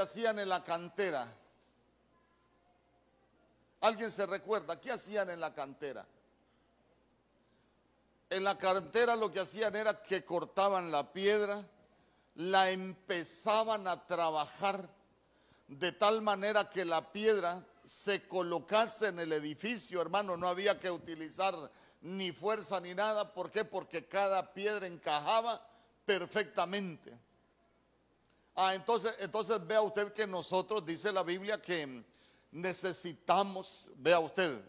hacían en la cantera? ¿Alguien se recuerda? ¿Qué hacían en la cantera? En la cantera lo que hacían era que cortaban la piedra, la empezaban a trabajar de tal manera que la piedra se colocase en el edificio, hermano, no había que utilizar ni fuerza ni nada. ¿Por qué? Porque cada piedra encajaba perfectamente. Ah, entonces, entonces vea usted que nosotros, dice la Biblia, que necesitamos, vea usted,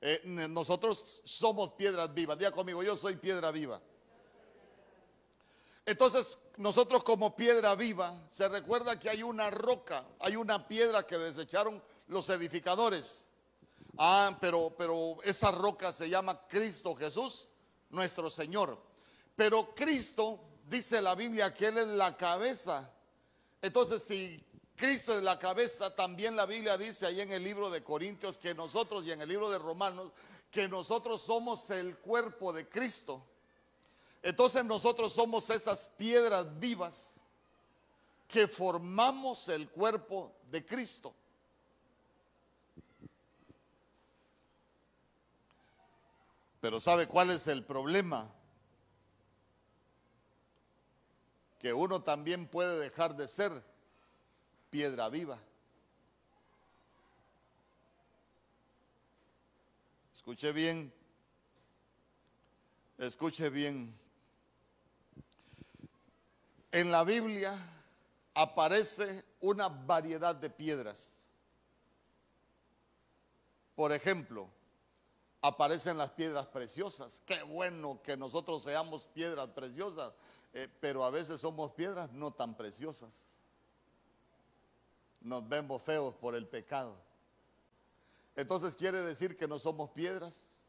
eh, nosotros somos piedras vivas. Diga conmigo, yo soy piedra viva. Entonces, nosotros como piedra viva, se recuerda que hay una roca, hay una piedra que desecharon los edificadores. Ah, pero, pero esa roca se llama Cristo Jesús, nuestro Señor. Pero Cristo, dice la Biblia, que Él es la cabeza. Entonces, si Cristo es la cabeza, también la Biblia dice ahí en el libro de Corintios que nosotros y en el libro de Romanos, que nosotros somos el cuerpo de Cristo. Entonces nosotros somos esas piedras vivas que formamos el cuerpo de Cristo. Pero ¿sabe cuál es el problema? Que uno también puede dejar de ser piedra viva. Escuche bien, escuche bien. En la Biblia aparece una variedad de piedras. Por ejemplo, aparecen las piedras preciosas. Qué bueno que nosotros seamos piedras preciosas, eh, pero a veces somos piedras no tan preciosas. Nos vemos feos por el pecado. Entonces quiere decir que no somos piedras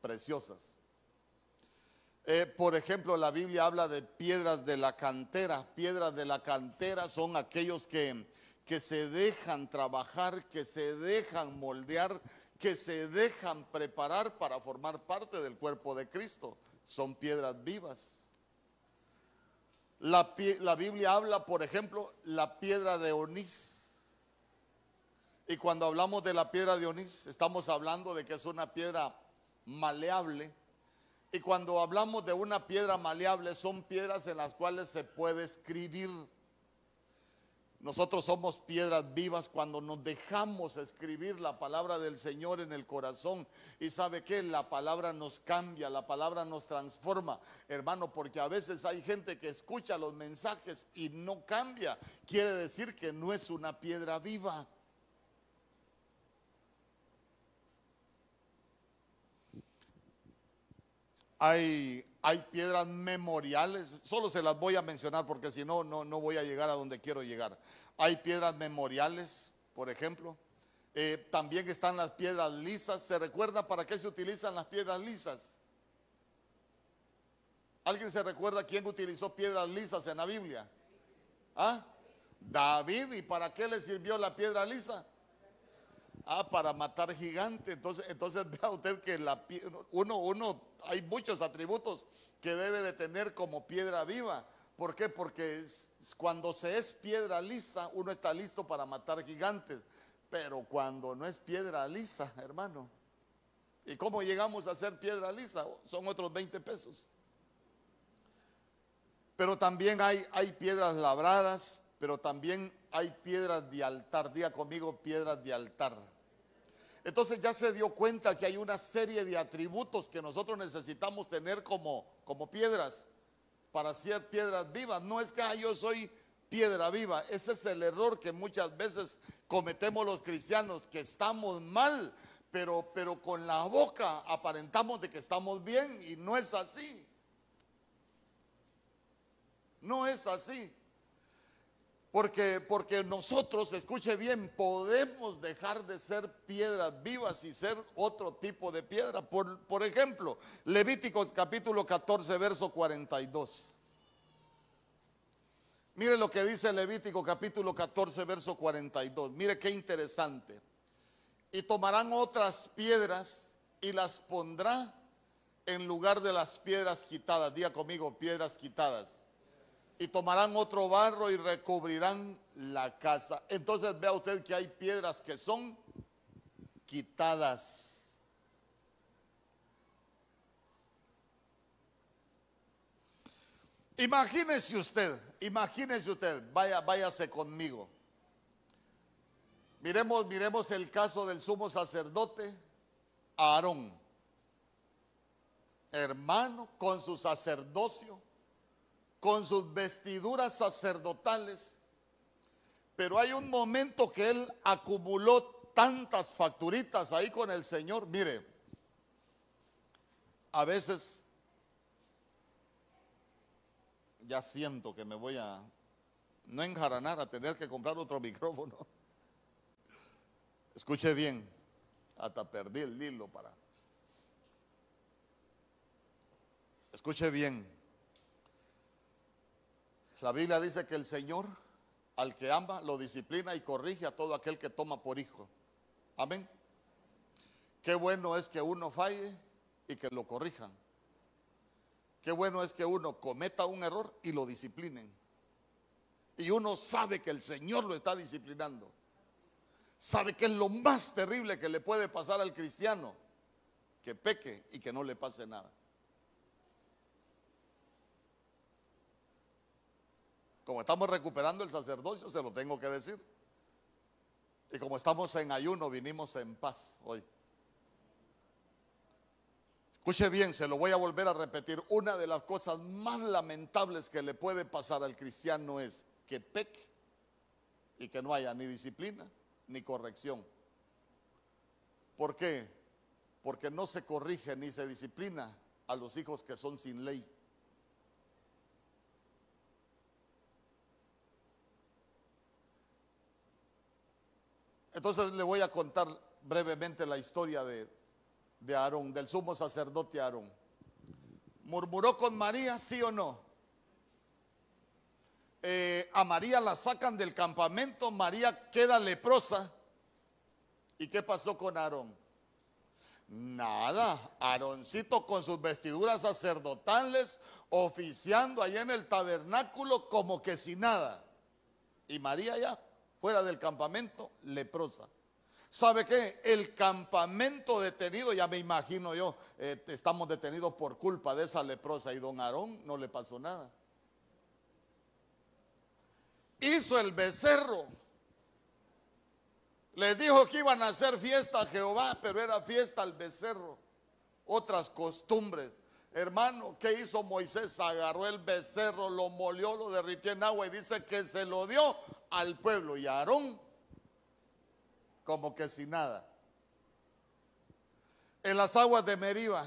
preciosas. Eh, por ejemplo, la Biblia habla de piedras de la cantera. Piedras de la cantera son aquellos que, que se dejan trabajar, que se dejan moldear, que se dejan preparar para formar parte del cuerpo de Cristo. Son piedras vivas. La, la, Biblia habla, por ejemplo, la piedra de onís. Y cuando hablamos de la piedra de onís, estamos hablando de que es una piedra maleable. Y cuando hablamos de una piedra maleable, son piedras en las cuales se puede escribir. Nosotros somos piedras vivas cuando nos dejamos escribir la palabra del Señor en el corazón. Y sabe que la palabra nos cambia, la palabra nos transforma, hermano, porque a veces hay gente que escucha los mensajes y no cambia. Quiere decir que no es una piedra viva. Hay, hay piedras memoriales, solo se las voy a mencionar porque si no, no, no voy a llegar a donde quiero llegar. Hay piedras memoriales, por ejemplo. Eh, también están las piedras lisas. ¿Se recuerda para qué se utilizan las piedras lisas? ¿Alguien se recuerda quién utilizó piedras lisas en la Biblia? ¿Ah? David. ¿Y para qué le sirvió la piedra lisa? Ah, para matar gigantes. Entonces, entonces vea usted que uno, uno, hay muchos atributos que debe de tener como piedra viva. ¿Por qué? Porque cuando se es piedra lisa, uno está listo para matar gigantes. Pero cuando no es piedra lisa, hermano. ¿Y cómo llegamos a ser piedra lisa? Son otros 20 pesos. Pero también hay, hay piedras labradas, pero también hay piedras de altar. Diga conmigo piedras de altar. Entonces ya se dio cuenta que hay una serie de atributos que nosotros necesitamos tener como, como piedras para ser piedras vivas. No es que yo soy piedra viva. Ese es el error que muchas veces cometemos los cristianos, que estamos mal, pero, pero con la boca aparentamos de que estamos bien y no es así. No es así. Porque, porque nosotros, escuche bien, podemos dejar de ser piedras vivas y ser otro tipo de piedra. Por, ejemplo, Levíticos capítulo 14, verso 42. Mire lo que dice Levítico capítulo 14, verso 42. Mire qué interesante. Y tomarán otras piedras y las pondrá en lugar de las piedras quitadas. Diga conmigo, piedras quitadas y tomarán otro barro y recubrirán la casa. Entonces vea usted que hay piedras que son quitadas. Imagínese usted, imagínese usted, vaya, váyase conmigo. Miremos, miremos el caso del sumo sacerdote Aarón, hermano con su sacerdocio, con sus vestiduras sacerdotales, pero hay un momento que él acumuló tantas facturitas ahí con el Señor. Mire, a veces ya siento que me voy a no enjaranar a tener que comprar otro micrófono. Escuche bien, hasta perdí el hilo para. Escuche bien. La Biblia dice que el Señor al que ama lo disciplina y corrige a todo aquel que toma por hijo. Amén. Qué bueno es que uno falle y que lo corrijan. Qué bueno es que uno cometa un error y lo disciplinen. Y uno sabe que el Señor lo está disciplinando. Sabe que es lo más terrible que le puede pasar al cristiano. Que peque y que no le pase nada. Como estamos recuperando el sacerdocio, se lo tengo que decir. Y como estamos en ayuno, vinimos en paz hoy. Escuche bien, se lo voy a volver a repetir. Una de las cosas más lamentables que le puede pasar al cristiano es que peque y que no haya ni disciplina ni corrección. ¿Por qué? Porque no se corrige ni se disciplina a los hijos que son sin ley. Entonces le voy a contar brevemente la historia de, de Aarón, del sumo sacerdote Aarón. ¿Murmuró con María, sí o no? Eh, a María la sacan del campamento, María queda leprosa. ¿Y qué pasó con Aarón? Nada, Aaroncito con sus vestiduras sacerdotales, oficiando allá en el tabernáculo como que sin nada. Y María ya fuera del campamento, leprosa. ¿Sabe qué? El campamento detenido, ya me imagino yo, eh, estamos detenidos por culpa de esa leprosa y don Aarón no le pasó nada. Hizo el becerro. Les dijo que iban a hacer fiesta a Jehová, pero era fiesta al becerro. Otras costumbres. Hermano, ¿qué hizo Moisés? Agarró el becerro, lo molió, lo derritió en agua y dice que se lo dio al pueblo. Y Aarón como que sin nada. En las aguas de Meriba,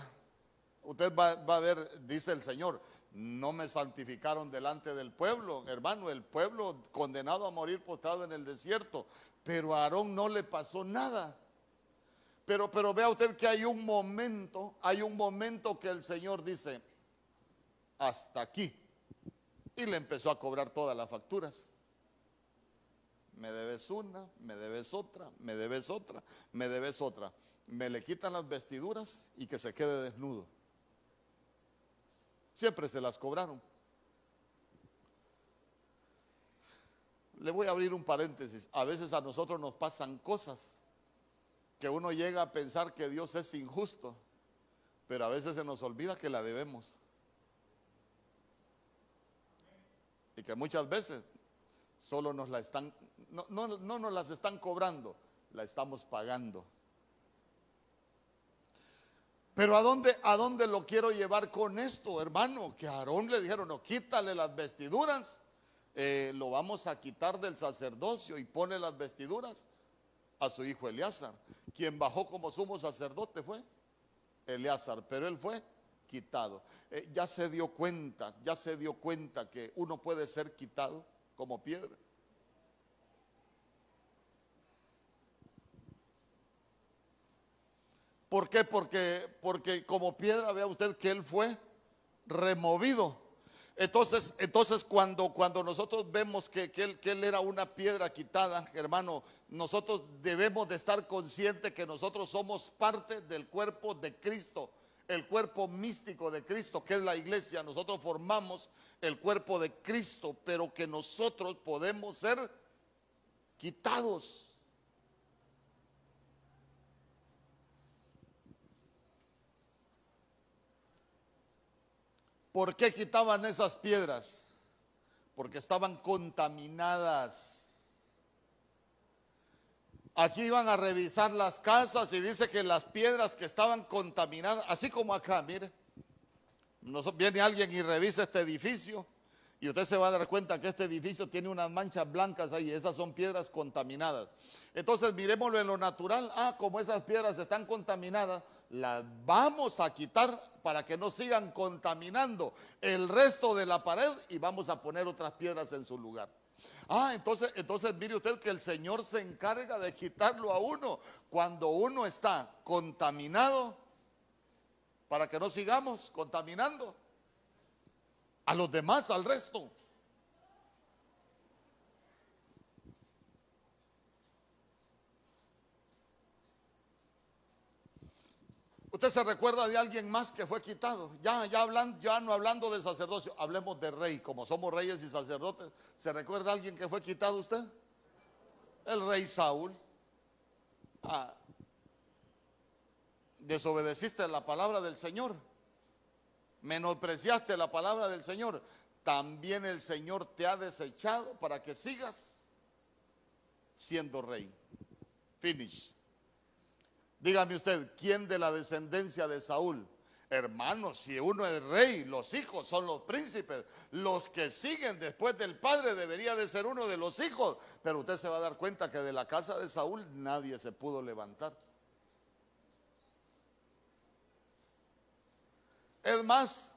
usted va, a ver, dice el Señor, no me santificaron delante del pueblo, hermano, el pueblo condenado a morir postrado en el desierto, pero a Aarón no le pasó nada. Pero, pero vea usted que hay un momento, hay un momento que el Señor dice, hasta aquí. Y le empezó a cobrar todas las facturas me debes una, me debes otra, me debes otra, me debes otra. Me le quitan las vestiduras y que se quede desnudo. Siempre se las cobraron. Le voy a abrir un paréntesis. A veces a nosotros nos pasan cosas que uno llega a pensar que Dios es injusto, pero a veces se nos olvida que la debemos. Y que muchas veces solo nos la están no, no, nos las están cobrando, la estamos pagando. Pero ¿a dónde, ¿a dónde lo quiero llevar con esto, hermano? Que a Aarón le dijeron, no, quítale las vestiduras, eh, lo vamos a quitar del sacerdocio y pone las vestiduras a su hijo Eleazar. Quien bajó como sumo sacerdote fue Eleazar, pero él fue quitado. Eh, ya se dio cuenta, ya se dio cuenta que uno puede ser quitado como piedra. ¿Por qué? Porque, porque como piedra, vea usted que él fue removido. Entonces, entonces cuando, cuando nosotros vemos que, él, que él era una piedra quitada, hermano, nosotros debemos de estar conscientes que nosotros somos parte del cuerpo de Cristo. el cuerpo místico de Cristo, que es la iglesia. Nosotros formamos el cuerpo de Cristo, pero que nosotros podemos ser quitados. ¿Por qué quitaban esas piedras? Porque estaban contaminadas. Aquí iban a revisar las casas y dice que las piedras que estaban contaminadas, así como acá, mire, viene alguien y revisa este edificio y usted se va a dar cuenta que este edificio tiene unas manchas blancas ahí, esas son piedras contaminadas. Entonces miremoslo en lo natural, ah, como esas piedras están contaminadas, las vamos a quitar para que no sigan contaminando el resto de la pared y vamos a poner otras piedras en su lugar. Ah, entonces, entonces mire usted que el Señor se encarga de quitarlo a uno cuando uno está contaminado para que no sigamos contaminando a los demás, al resto. Usted se recuerda de alguien más que fue quitado. Ya, ya, ya no hablando de sacerdocio, hablemos de rey. Como somos reyes y sacerdotes, ¿se recuerda alguien que fue quitado usted? El rey Saúl. Ah, desobedeciste la palabra del Señor. Menospreciaste la palabra del Señor. También el Señor te ha desechado para que sigas siendo rey. Finish. Dígame usted, ¿quién de la descendencia de Saúl? Hermanos, si uno es rey, los hijos son los príncipes. Los que siguen después del padre debería de ser uno de los hijos. Pero usted se va a dar cuenta que de la casa de Saúl nadie se pudo levantar. Es más,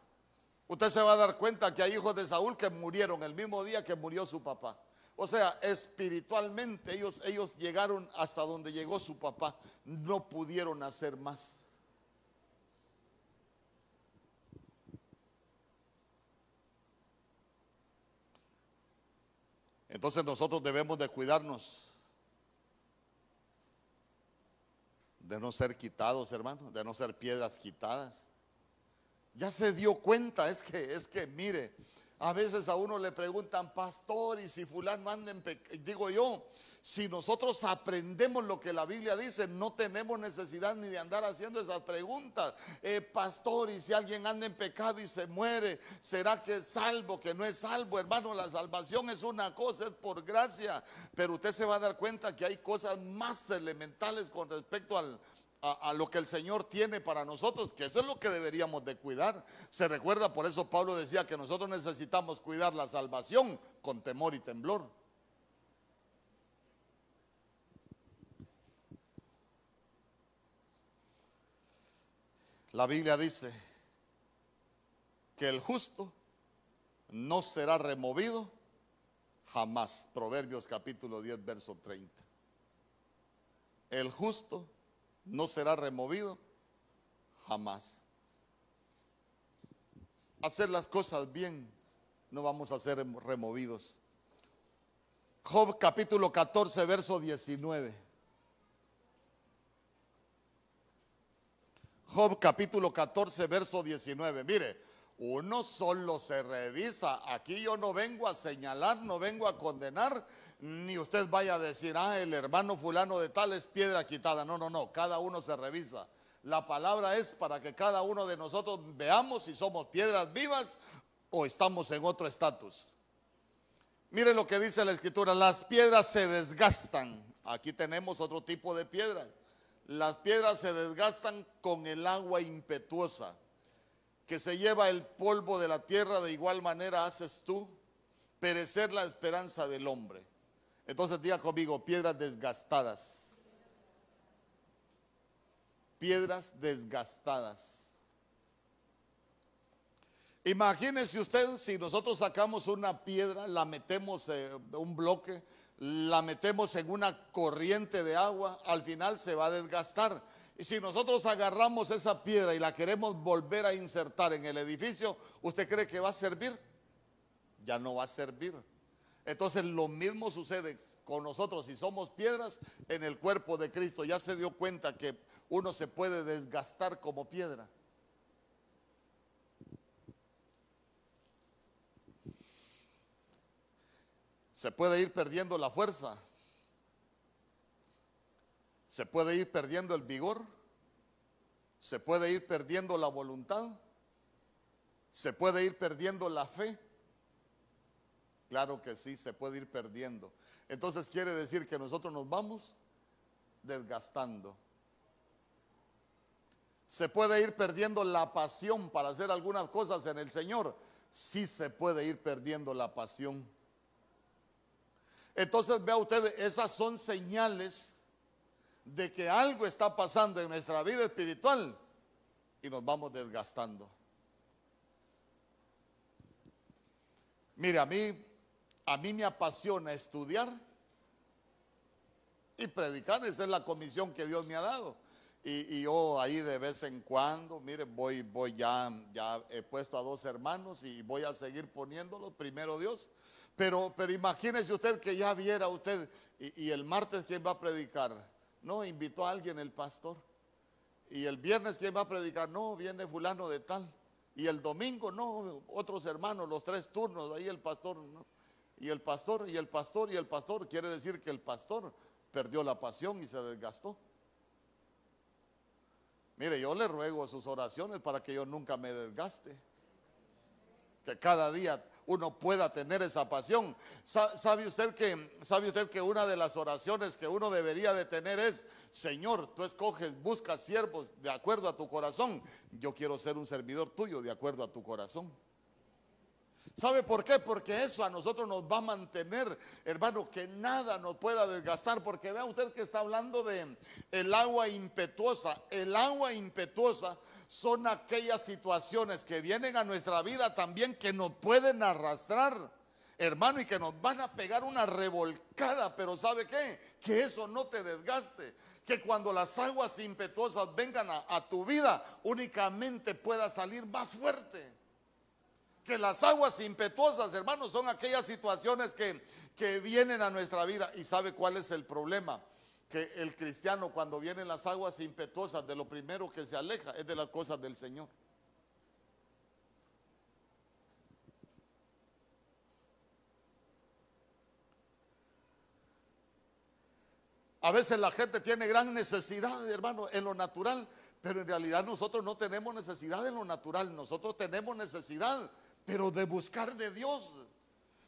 usted se va a dar cuenta que hay hijos de Saúl que murieron el mismo día que murió su papá. O sea, espiritualmente ellos, ellos llegaron hasta donde llegó su papá. No pudieron hacer más. Entonces nosotros debemos de cuidarnos de no ser quitados, hermano, de no ser piedras quitadas. Ya se dio cuenta, es que, es que, mire, a veces a uno le preguntan, pastor, y si fulano anda en Digo yo, si nosotros aprendemos lo que la Biblia dice, no tenemos necesidad ni de andar haciendo esas preguntas. Eh, pastor, y si alguien anda en pecado y se muere, ¿será que es salvo, que no es salvo? Hermano, la salvación es una cosa, es por gracia. Pero usted se va a dar cuenta que hay cosas más elementales con respecto al, a, lo que el Señor tiene para nosotros, que eso es lo que deberíamos de cuidar. Se recuerda, por eso Pablo decía que nosotros necesitamos cuidar la salvación con temor y temblor. La Biblia dice que el justo no será removido jamás. Proverbios capítulo 10, verso 30. El justo no será removido jamás. Hacer las cosas bien, no vamos a ser removidos. Job capítulo 14, verso 19. Job capítulo 14, verso 19. Mire, uno solo se revisa. Aquí yo no vengo a señalar, no vengo a condenar, ni usted vaya a decir, ah, el hermano fulano de tal es piedra quitada. No, no, no, cada uno se revisa. La palabra es para que cada uno de nosotros veamos si somos piedras vivas o estamos en otro estatus. Mire lo que dice la escritura, las piedras se desgastan. Aquí tenemos otro tipo de piedras. Las piedras se desgastan con el agua impetuosa que se lleva el polvo de la tierra, de igual manera haces tú perecer la esperanza del hombre. Entonces diga conmigo, piedras desgastadas. Piedras desgastadas. Imagínese usted si nosotros sacamos una piedra, la metemos en un bloque, la metemos en una corriente de agua, al final se va a desgastar y si nosotros agarramos esa piedra y la queremos volver a insertar en el edificio, ¿usted cree que va a servir? Ya no va a servir. Entonces lo mismo sucede con nosotros si somos piedras en el cuerpo de Cristo. Ya se dio cuenta que uno se puede desgastar como piedra. Se puede ir perdiendo la fuerza, se puede ir perdiendo el vigor. Se puede ir perdiendo la voluntad. Se puede ir perdiendo la fe. Claro que sí, se puede ir perdiendo. Entonces quiere decir que nosotros nos vamos desgastando. Se puede ir perdiendo la pasión para hacer algunas cosas en el Señor. Sí se puede ir perdiendo la pasión. Entonces vea usted, esas son señales de que algo está pasando en nuestra vida espiritual y nos vamos desgastando. Mire, a mí, a mí me apasiona estudiar y predicar. Esa es la comisión que Dios me ha dado. Y, yo ahí de vez en cuando, mire, voy, voy ya, ya he puesto a dos hermanos y voy a seguir poniéndolos, primero Dios. Pero, pero imagínese usted que ya viera usted, y, y el martes quién va a predicar. No, invitó a alguien el pastor. Y el viernes quién va a predicar. No, viene fulano de tal. Y el domingo, no, otros hermanos, los tres turnos, ahí el pastor. Y el pastor, y el pastor, y el pastor. Quiere decir que el pastor perdió la pasión y se desgastó. Mire, yo le ruego sus oraciones para que yo nunca me desgaste. Que cada día uno pueda tener esa pasión. ¿Sabe usted que sabe usted que una de las oraciones que uno debería de tener es, Señor, tú escoges, buscas siervos de acuerdo a tu corazón. Yo quiero ser un servidor tuyo de acuerdo a tu corazón. ¿Sabe por qué? Porque eso a nosotros nos va a mantener, hermano, que nada nos pueda desgastar. Porque vea usted que está hablando de el agua impetuosa. El agua impetuosa son aquellas situaciones que vienen a nuestra vida también que nos pueden arrastrar, hermano, y que nos van a pegar una revolcada. Pero ¿sabe qué? Que eso no te desgaste. Que cuando las aguas impetuosas vengan a, a tu vida, únicamente pueda salir más fuerte que las aguas impetuosas, hermanos, son aquellas situaciones que, que vienen a nuestra vida. ¿Y sabe cuál es el problema? Que el cristiano cuando vienen las aguas impetuosas, de lo primero que se aleja es de las cosas del Señor. A veces la gente tiene gran necesidad, hermano, en lo natural, pero en realidad nosotros no tenemos necesidad en lo natural, nosotros tenemos necesidad pero de buscar de Dios.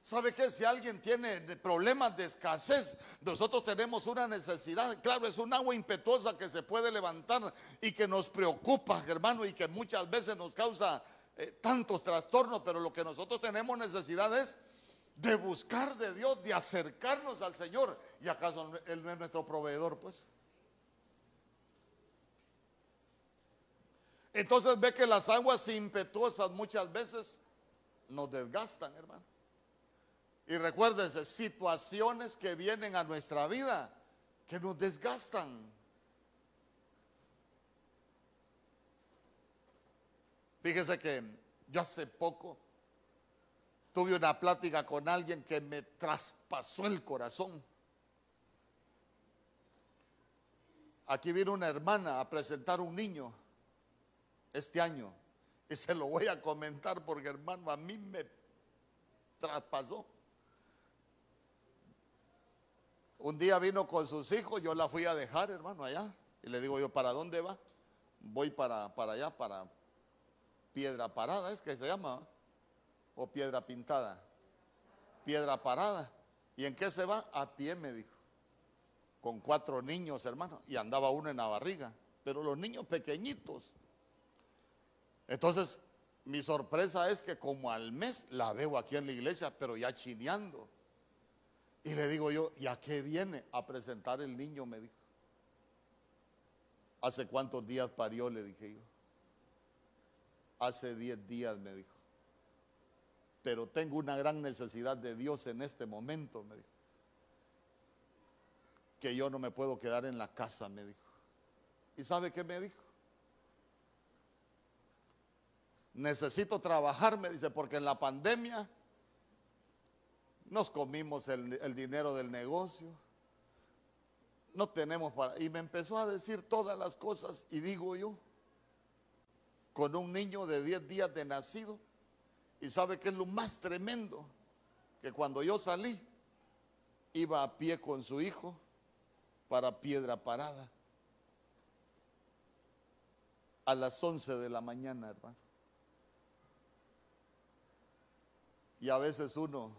¿Sabe que si alguien tiene problemas de escasez, nosotros tenemos una necesidad? Claro, es un agua impetuosa que se puede levantar y que nos preocupa, hermano, y que muchas veces nos causa eh, tantos trastornos, pero lo que nosotros tenemos necesidad es de buscar de Dios, de acercarnos al Señor. ¿Y acaso Él no es nuestro proveedor, pues? Entonces ve que las aguas impetuosas muchas veces nos desgastan, hermano. Y recuérdense, situaciones que vienen a nuestra vida que nos desgastan. Fíjese que yo hace poco tuve una plática con alguien que me traspasó el corazón. Aquí vino una hermana a presentar un niño este año. Y se lo voy a comentar porque hermano, a mí me traspasó. Un día vino con sus hijos, yo la fui a dejar, hermano, allá. Y le digo yo, ¿para dónde va? Voy para, para allá, para Piedra Parada, es que se llama, o Piedra Pintada. Piedra Parada. ¿Y en qué se va? A pie, me dijo. Con cuatro niños, hermano. Y andaba uno en la barriga. Pero los niños pequeñitos. Entonces, mi sorpresa es que como al mes la veo aquí en la iglesia, pero ya chineando. Y le digo yo, ¿y a qué viene? A presentar el niño, me dijo. ¿Hace cuántos días parió? Le dije yo. Hace diez días, me dijo. Pero tengo una gran necesidad de Dios en este momento, me dijo. Que yo no me puedo quedar en la casa, me dijo. ¿Y sabe qué me dijo? Necesito trabajar, me dice, porque en la pandemia nos comimos el, dinero del negocio, no tenemos para... Y me empezó a decir todas las cosas y digo yo, con un niño de 10 días de nacido, y sabe que es lo más tremendo, que cuando yo salí, iba a pie con su hijo para Piedra Parada a las 11 de la mañana, hermano. Y a veces uno,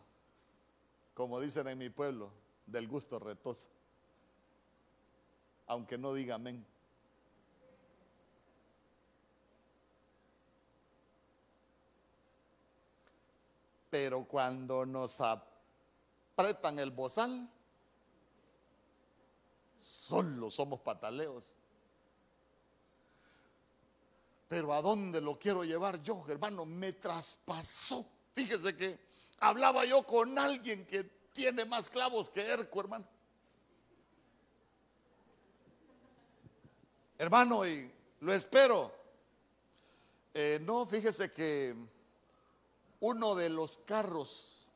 como dicen en mi pueblo, del gusto retosa, aunque no diga amén. Pero cuando nos apretan el bozal, solo somos pataleos. Pero ¿a dónde lo quiero llevar yo, hermano? Me traspasó. Fíjese que hablaba yo con alguien que tiene más clavos que Erco, hermano. Hermano, y lo espero. Eh, no, fíjese que uno de los carros,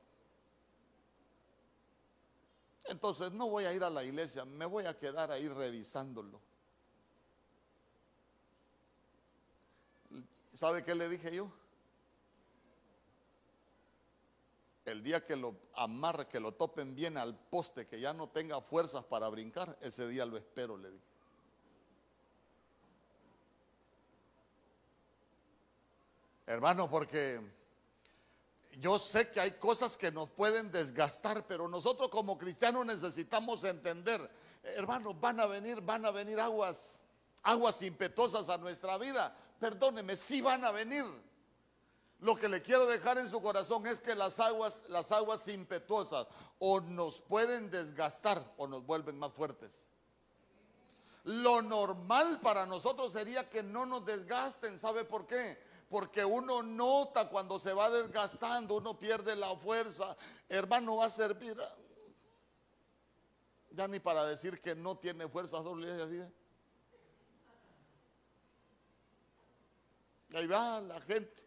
entonces no voy a ir a la iglesia, me voy a quedar ahí revisándolo. ¿Sabe qué le dije yo? El día que lo amarre, que lo topen bien al poste, que ya no tenga fuerzas para brincar, ese día lo espero, le dije. Hermano, porque yo sé que hay cosas que nos pueden desgastar, pero nosotros como cristianos necesitamos entender, hermanos, van a venir, van a venir aguas, aguas impetuosas a nuestra vida. Perdóneme, sí van a venir. Lo que le quiero dejar en su corazón es que las aguas, las aguas impetuosas o nos pueden desgastar o nos vuelven más fuertes. Lo normal para nosotros sería que no nos desgasten. ¿Sabe por qué? porque uno nota cuando se va desgastando, uno pierde la fuerza. Hermano, va a servir. Ya ni para decir que no tiene fuerza, Ahí va la gente.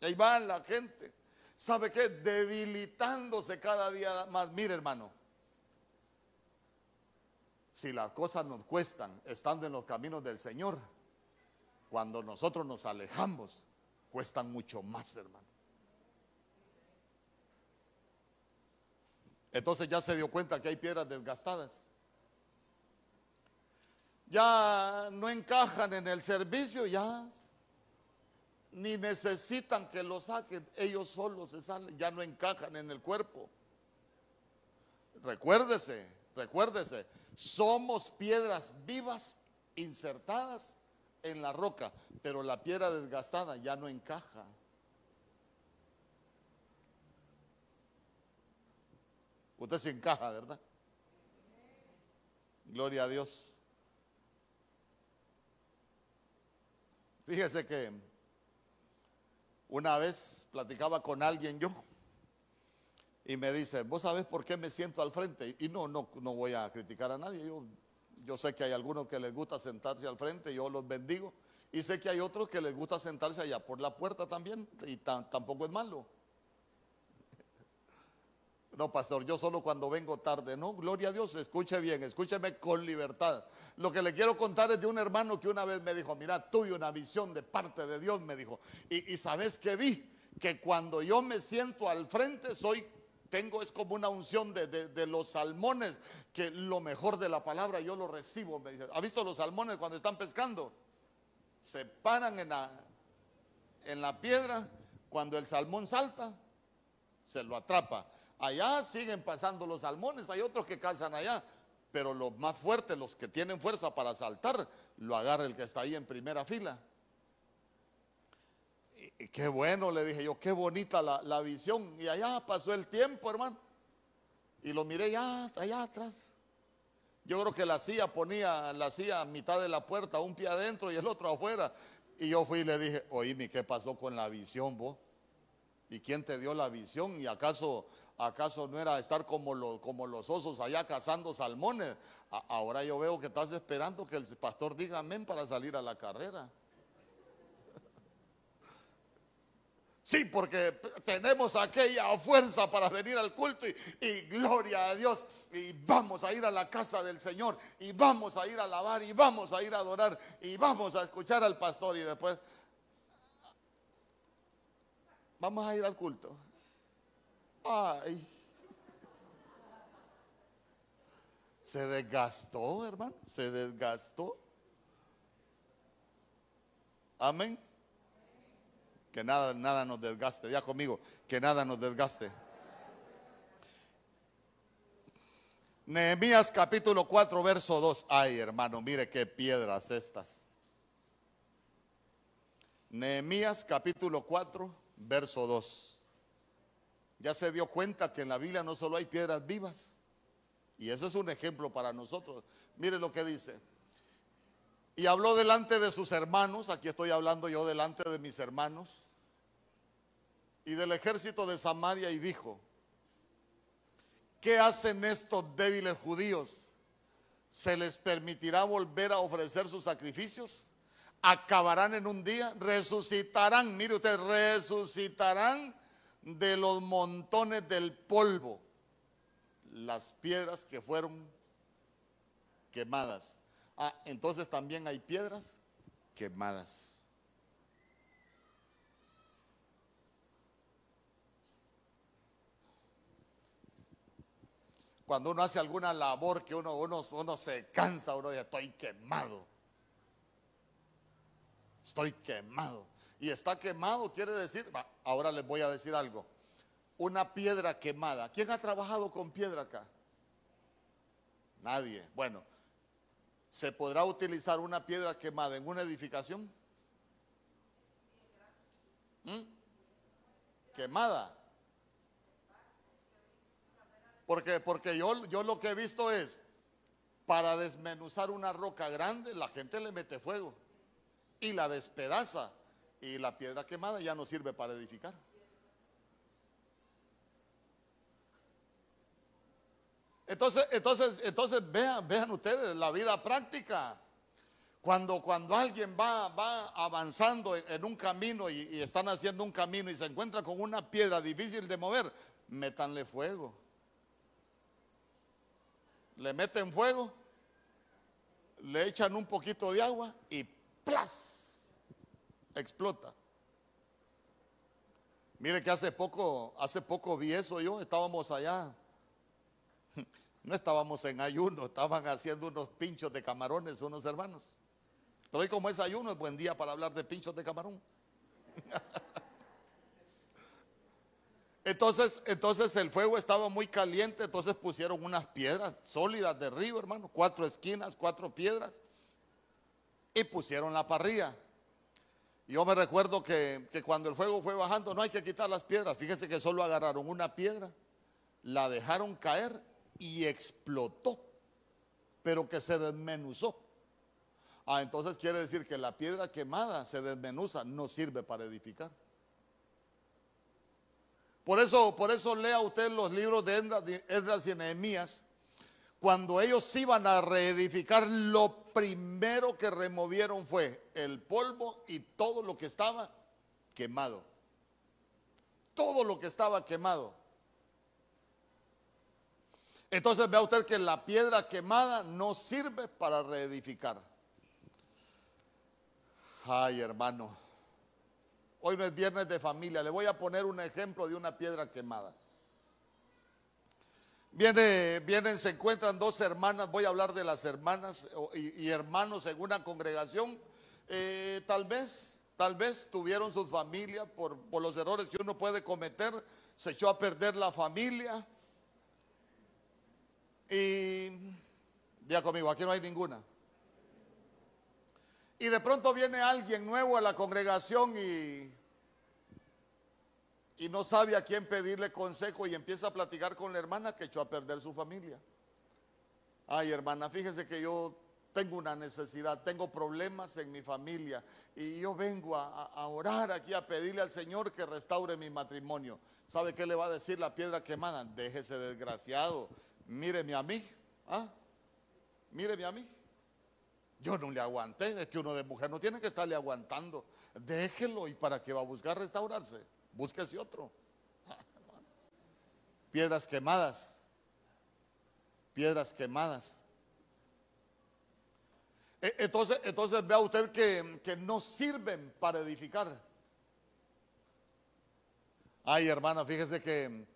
Ahí va la gente. ¿Sabe qué? Debilitándose cada día más. Mire, hermano. Si las cosas nos cuestan estando en los caminos del Señor, cuando nosotros nos alejamos, cuestan mucho más, hermano. Entonces ya se dio cuenta que hay piedras desgastadas. Ya no encajan en el servicio, ya ni necesitan que lo saquen, ellos solos se salen, ya no encajan en el cuerpo. Recuérdese, recuérdese, somos piedras vivas insertadas en la roca, pero la piedra desgastada ya no encaja. Usted se encaja, ¿verdad? Gloria a Dios. Fíjese que una vez platicaba con alguien yo y me dice, ¿vos sabés por qué me siento al frente? Y no, no, no voy a criticar a nadie. Yo yo sé que hay algunos que les gusta sentarse al frente, yo los bendigo. Y sé que hay otros que les gusta sentarse allá por la puerta también, y tampoco es malo. No, pastor, yo solo cuando vengo tarde. No, gloria a Dios, escuche bien, escúcheme con libertad. Lo que le quiero contar es de un hermano que una vez me dijo, mira, tuve una visión de parte de Dios, me dijo. Y, sabes que vi que cuando yo me siento al frente soy tengo es como una unción de, los salmones, que lo mejor de la palabra yo lo recibo. ¿Ha visto los salmones cuando están pescando? Se paran en la, en la piedra, cuando el salmón salta, se lo atrapa. Allá siguen pasando los salmones, hay otros que calzan allá, pero los más fuertes, los que tienen fuerza para saltar, lo agarra el que está ahí en primera fila. Y, qué bueno, le dije yo, qué bonita la, visión. Y allá pasó el tiempo, hermano. Y lo miré ya allá atrás. Yo creo que la silla ponía la silla a mitad de la puerta, un pie adentro y el otro afuera. Y yo fui y le dije, oíme, ¿qué pasó con la visión vos? ¿Y quién te dio la visión? ¿Y acaso, acaso no era estar como, como los osos allá cazando salmones? ahora yo veo que estás esperando que el pastor diga amén para salir a la carrera. Sí, porque tenemos aquella fuerza para venir al culto y, gloria a Dios. Y vamos a ir a la casa del Señor y vamos a ir a alabar y vamos a ir a adorar y vamos a escuchar al pastor y después vamos a ir al culto. Ay. Se desgastó, hermano, se desgastó. Amén. Que nada, nada nos desgaste. Ya conmigo, que nada nos desgaste. Nehemías capítulo 4, verso 2. Ay, hermano, mire qué piedras estas. Nehemías capítulo 4, verso 2. Ya se dio cuenta que en la Biblia no solo hay piedras vivas. Y ese es un ejemplo para nosotros. Mire lo que dice. Y habló delante de sus hermanos, aquí estoy hablando yo delante de mis hermanos, y del ejército de Samaria y dijo, ¿qué hacen estos débiles judíos? ¿Se les permitirá volver a ofrecer sus sacrificios? ¿Acabarán en un día? ¿Resucitarán? Mire usted, resucitarán de los montones del polvo las piedras que fueron quemadas. Ah, entonces también hay piedras quemadas. Cuando uno hace alguna labor que uno, uno, uno se cansa, uno dice, estoy quemado. Estoy quemado. Y está quemado quiere decir, ahora les voy a decir algo. Una piedra quemada. ¿Quién ha trabajado con piedra acá? Nadie. Bueno, ¿Se podrá utilizar una piedra quemada en una edificación? ¿Mm? Quemada. Porque, porque yo, yo lo que he visto es, para desmenuzar una roca grande, la gente le mete fuego y la despedaza. Y la piedra quemada ya no sirve para edificar. Entonces, entonces, entonces vean, vean ustedes la vida práctica. Cuando, cuando alguien va, va avanzando en, un camino y, y, están haciendo un camino y se encuentra con una piedra difícil de mover, métanle fuego. Le meten fuego, le echan un poquito de agua y ¡plas! Explota. Mire que hace poco, hace poco vi eso yo, estábamos allá no estábamos en ayuno, estaban haciendo unos pinchos de camarones unos hermanos. Pero hoy como es ayuno es buen día para hablar de pinchos de camarón. Entonces, entonces el fuego estaba muy caliente, entonces pusieron unas piedras sólidas de río, hermano, cuatro esquinas, cuatro piedras, y pusieron la parrilla. Yo me recuerdo que, que cuando el fuego fue bajando, no hay que quitar las piedras, fíjese que solo agarraron una piedra, la dejaron caer y explotó, pero que se desmenuzó. Ah, entonces quiere decir que la piedra quemada se desmenuza, no sirve para edificar. Por eso, por eso lea usted los libros de Esdras y Nehemías. Cuando ellos iban a reedificar, lo primero que removieron fue el polvo y todo lo que estaba quemado. Todo lo que estaba quemado. Entonces vea usted que la piedra quemada no sirve para reedificar. Ay, hermano. Hoy no es viernes de familia. Le voy a poner un ejemplo de una piedra quemada. Viene, vienen, se encuentran dos hermanas. Voy a hablar de las hermanas y, hermanos en una congregación. Eh, tal vez, tal vez tuvieron sus familias por, por los errores que uno puede cometer. Se echó a perder la familia y ya conmigo, aquí no hay ninguna. Y de pronto viene alguien nuevo a la congregación y, y no sabe a quién pedirle consejo y empieza a platicar con la hermana que echó a perder su familia. Ay, hermana, fíjese que yo tengo una necesidad, tengo problemas en mi familia y yo vengo a, orar aquí a pedirle al Señor que restaure mi matrimonio. ¿Sabe qué le va a decir la piedra quemada? Déjese desgraciado, míreme a mí, ¿ah? míreme a mí. Yo no le aguanté, es que uno de mujer no tiene que estarle aguantando. Déjelo y para qué va a buscar restaurarse, búsquese otro. Piedras quemadas, piedras quemadas. E, entonces, entonces vea usted que, que no sirven para edificar. Ay, hermana, fíjese que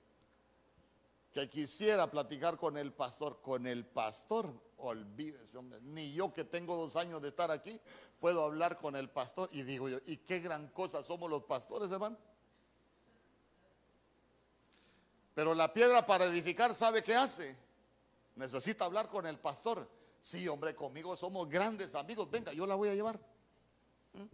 que quisiera platicar con el pastor, con el pastor, olvídese, hombre, ni yo que tengo dos años de estar aquí, puedo hablar con el pastor. Y digo yo, ¿y qué gran cosa somos los pastores, hermano? Pero la piedra para edificar, ¿sabe qué hace? Necesita hablar con el pastor. Sí, hombre, conmigo somos grandes amigos. Venga, yo la voy a llevar. ¿Mm?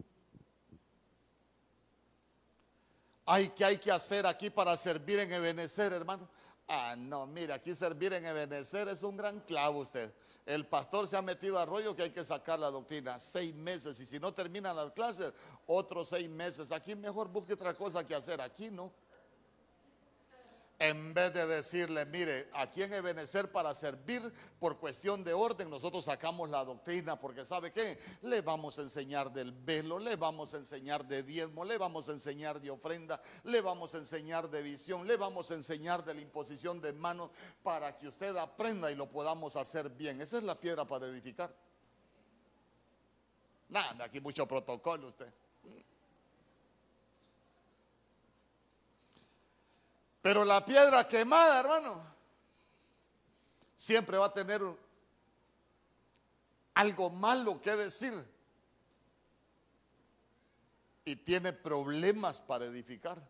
Hay que hay que hacer aquí para servir en Ebenecer, hermano. Ah, no, mire, aquí servir en Ebenecer es un gran clavo usted. El pastor se ha metido a rollo que hay que sacar la doctrina. Seis meses. Y si no terminan las clases, otros seis meses. Aquí mejor busque otra cosa que hacer. Aquí no. En vez de decirle, mire, aquí en Ebenecer para servir por cuestión de orden, nosotros sacamos la doctrina, porque ¿sabe qué? Le vamos a enseñar del velo, le vamos a enseñar de diezmo, le vamos a enseñar de ofrenda, le vamos a enseñar de visión, le vamos a enseñar de la imposición de manos para que usted aprenda y lo podamos hacer bien. Esa es la piedra para edificar. Nada, aquí mucho protocolo usted. Pero la piedra quemada, hermano, siempre va a tener algo malo que decir. Y tiene problemas para edificar.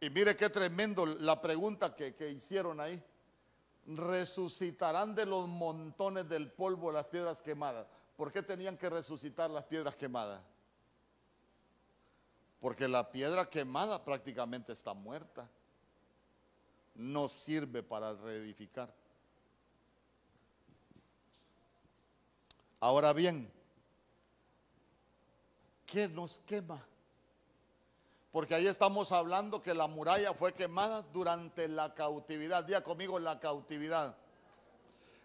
Y mire qué tremendo la pregunta que, que hicieron ahí. ¿Resucitarán de los montones del polvo las piedras quemadas? ¿Por qué tenían que resucitar las piedras quemadas? Porque la piedra quemada prácticamente está muerta. No sirve para reedificar. Ahora bien, ¿qué nos quema? Porque ahí estamos hablando que la muralla fue quemada durante la cautividad. Día conmigo la cautividad.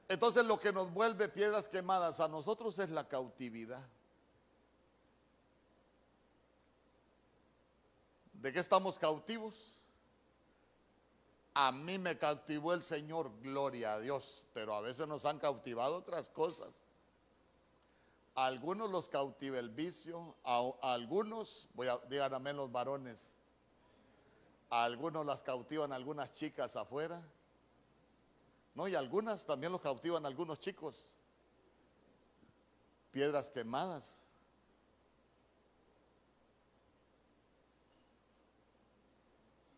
Entonces lo que nos vuelve piedras quemadas a nosotros es la cautividad. ¿De qué estamos cautivos? A mí me cautivó el Señor, gloria a Dios, pero a veces nos han cautivado otras cosas. A algunos los cautiva el vicio, a, algunos, voy a, digan amén los varones, a algunos las cautivan algunas chicas afuera. No, y algunas también los cautivan algunos chicos. Piedras quemadas.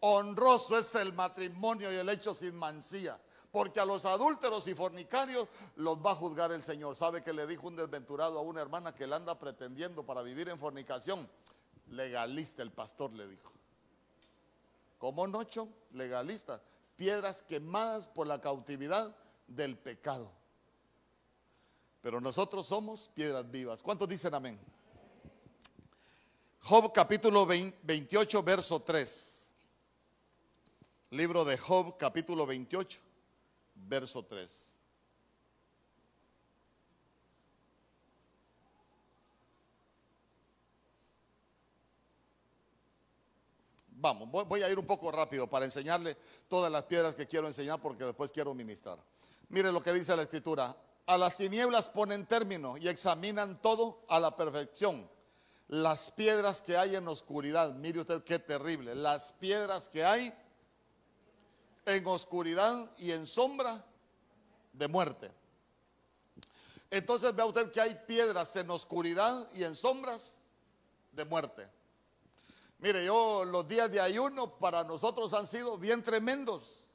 Honroso es el matrimonio y el hecho sin mancía. Porque a los adúlteros y fornicarios los va a juzgar el Señor. ¿Sabe que le dijo un desventurado a una hermana que le anda pretendiendo para vivir en fornicación? Legalista el pastor le dijo. ¿Cómo nocho? Legalista. Piedras quemadas por la cautividad del pecado. Pero nosotros somos piedras vivas. ¿Cuántos dicen amén? Job capítulo 28, verso 3. Libro de Job, capítulo 28, verso 3. Vamos, voy a ir un poco rápido para enseñarle todas las piedras que quiero enseñar porque después quiero ministrar. Mire lo que dice la escritura. A las tinieblas ponen término y examinan todo a la perfección. Las piedras que hay en oscuridad, mire usted qué terrible. Las piedras que hay en oscuridad y en sombra de muerte. Entonces vea usted que hay piedras en oscuridad y en sombras de muerte. Mire, yo los días de ayuno para nosotros han sido bien tremendos.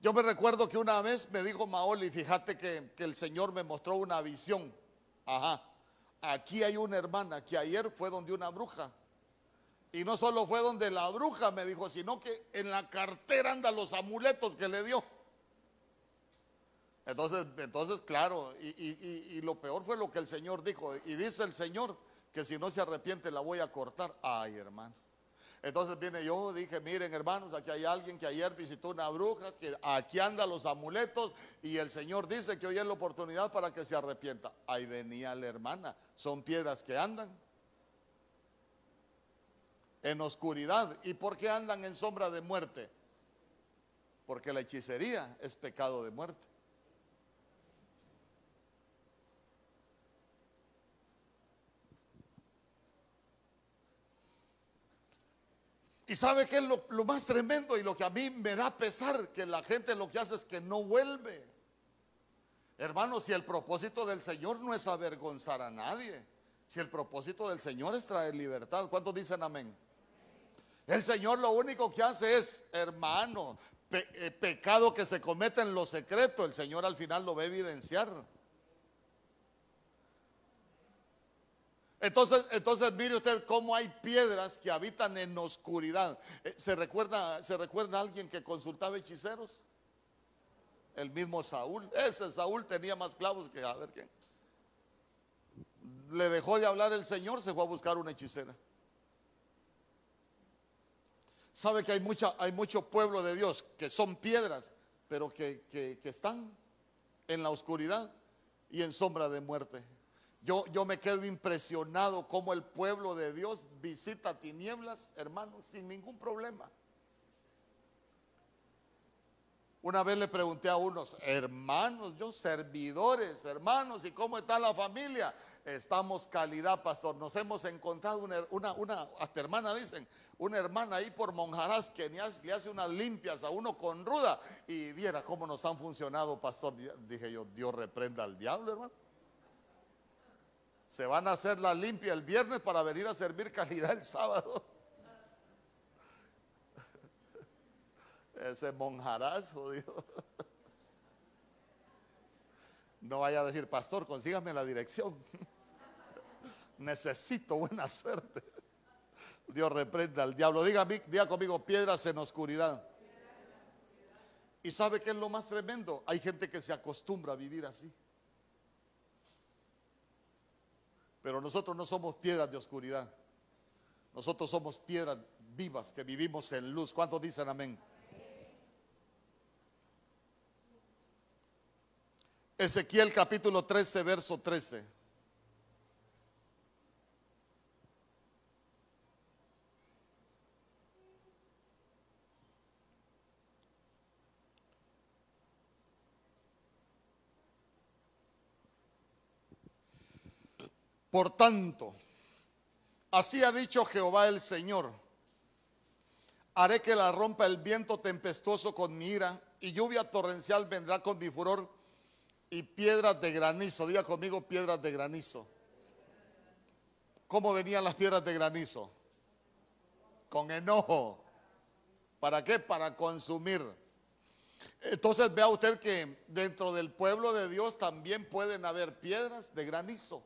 Yo me recuerdo que una vez me dijo Maoli, fíjate que, que el Señor me mostró una visión. Ajá, aquí hay una hermana que ayer fue donde una bruja y no solo fue donde la bruja me dijo, sino que en la cartera andan los amuletos que le dio. Entonces, entonces claro, y, lo peor fue lo que el Señor dijo. Y dice el Señor que si no se arrepiente la voy a cortar. Ay, hermano. Entonces viene yo, dije, miren hermanos, aquí hay alguien que ayer visitó una bruja, que aquí andan los amuletos y el Señor dice que hoy es la oportunidad para que se arrepienta. Ahí venía la hermana, son piedras que andan en oscuridad. ¿Y por qué andan en sombra de muerte? Porque la hechicería es pecado de muerte. Y sabe que es lo, lo, más tremendo y lo que a mí me da pesar, que la gente lo que hace es que no vuelve. Hermanos, si el propósito del Señor no es avergonzar a nadie, si el propósito del Señor es traer libertad, ¿cuántos dicen amén? El Señor lo único que hace es, hermano, eh, pecado que se comete en lo secreto, el Señor al final lo va a evidenciar. Entonces, entonces mire usted cómo hay piedras que habitan en oscuridad. Eh, ¿Se recuerda, ¿Se recuerda alguien que consultaba hechiceros? El mismo Saúl. Ese Saúl tenía más clavos que a ver quién. Le dejó de hablar el Señor, se fue a buscar una hechicera. Sabe que hay, mucha, hay mucho pueblo de Dios que son piedras, pero que, que, que están en la oscuridad y en sombra de muerte. Yo, yo, me quedo impresionado cómo el pueblo de Dios visita tinieblas, hermanos, sin ningún problema. Una vez le pregunté a unos hermanos, yo servidores, hermanos, ¿y cómo está la familia? Estamos calidad, pastor. Nos hemos encontrado una, una, hasta hermana dicen, una hermana ahí por Monjarás que le hace unas limpias a uno con ruda y viera cómo nos han funcionado, pastor. Dije yo, Dios reprenda al diablo, hermano. Se van a hacer la limpia el viernes para venir a servir calidad el sábado. Ese monjarazo, Dios. No vaya a decir, pastor, consígame la dirección. Necesito buena suerte. Dios reprenda al diablo. Diga, diga conmigo, piedras en oscuridad. ¿Y sabe qué es lo más tremendo? Hay gente que se acostumbra a vivir así. Pero nosotros no somos piedras de oscuridad. Nosotros somos piedras vivas que vivimos en luz. ¿Cuántos dicen amén? Ezequiel capítulo 13, verso 13. Por tanto, así ha dicho Jehová el Señor, haré que la rompa el viento tempestuoso con mi ira y lluvia torrencial vendrá con mi furor y piedras de granizo. Diga conmigo piedras de granizo. ¿Cómo venían las piedras de granizo? Con enojo. ¿Para qué? Para consumir. Entonces vea usted que dentro del pueblo de Dios también pueden haber piedras de granizo.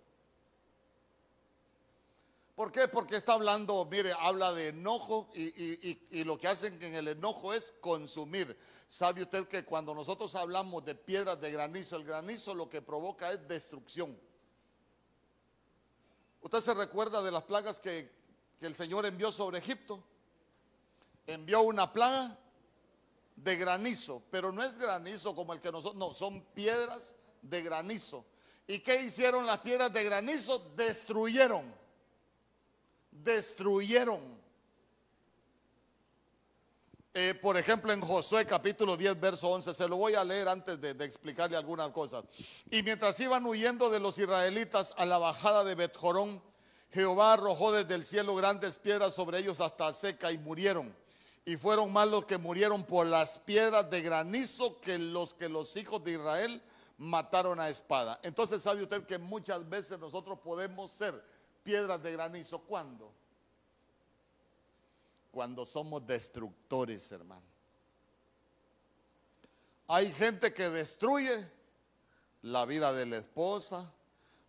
¿Por qué? Porque está hablando, mire, habla de enojo y, y lo que hacen en el enojo es consumir. ¿Sabe usted que cuando nosotros hablamos de piedras de granizo, el granizo lo que provoca es destrucción? ¿Usted se recuerda de las plagas que, el Señor envió sobre Egipto? Envió una plaga de granizo, pero no es granizo como el que nosotros, no, son piedras de granizo. ¿Y qué hicieron las piedras de granizo? Destruyeron. Destruyeron. Eh, por ejemplo, en Josué capítulo 10, verso 11, se lo voy a leer antes de, explicarle algunas cosas. Y mientras iban huyendo de los israelitas a la bajada de Betjorón, Jehová arrojó desde el cielo grandes piedras sobre ellos hasta seca y murieron. Y fueron más los que murieron por las piedras de granizo que los que los hijos de Israel mataron a espada. Entonces sabe usted que muchas veces nosotros podemos ser piedras de granizo. ¿Cuándo? Cuando somos destructores, hermano. Hay gente que destruye la vida de la esposa,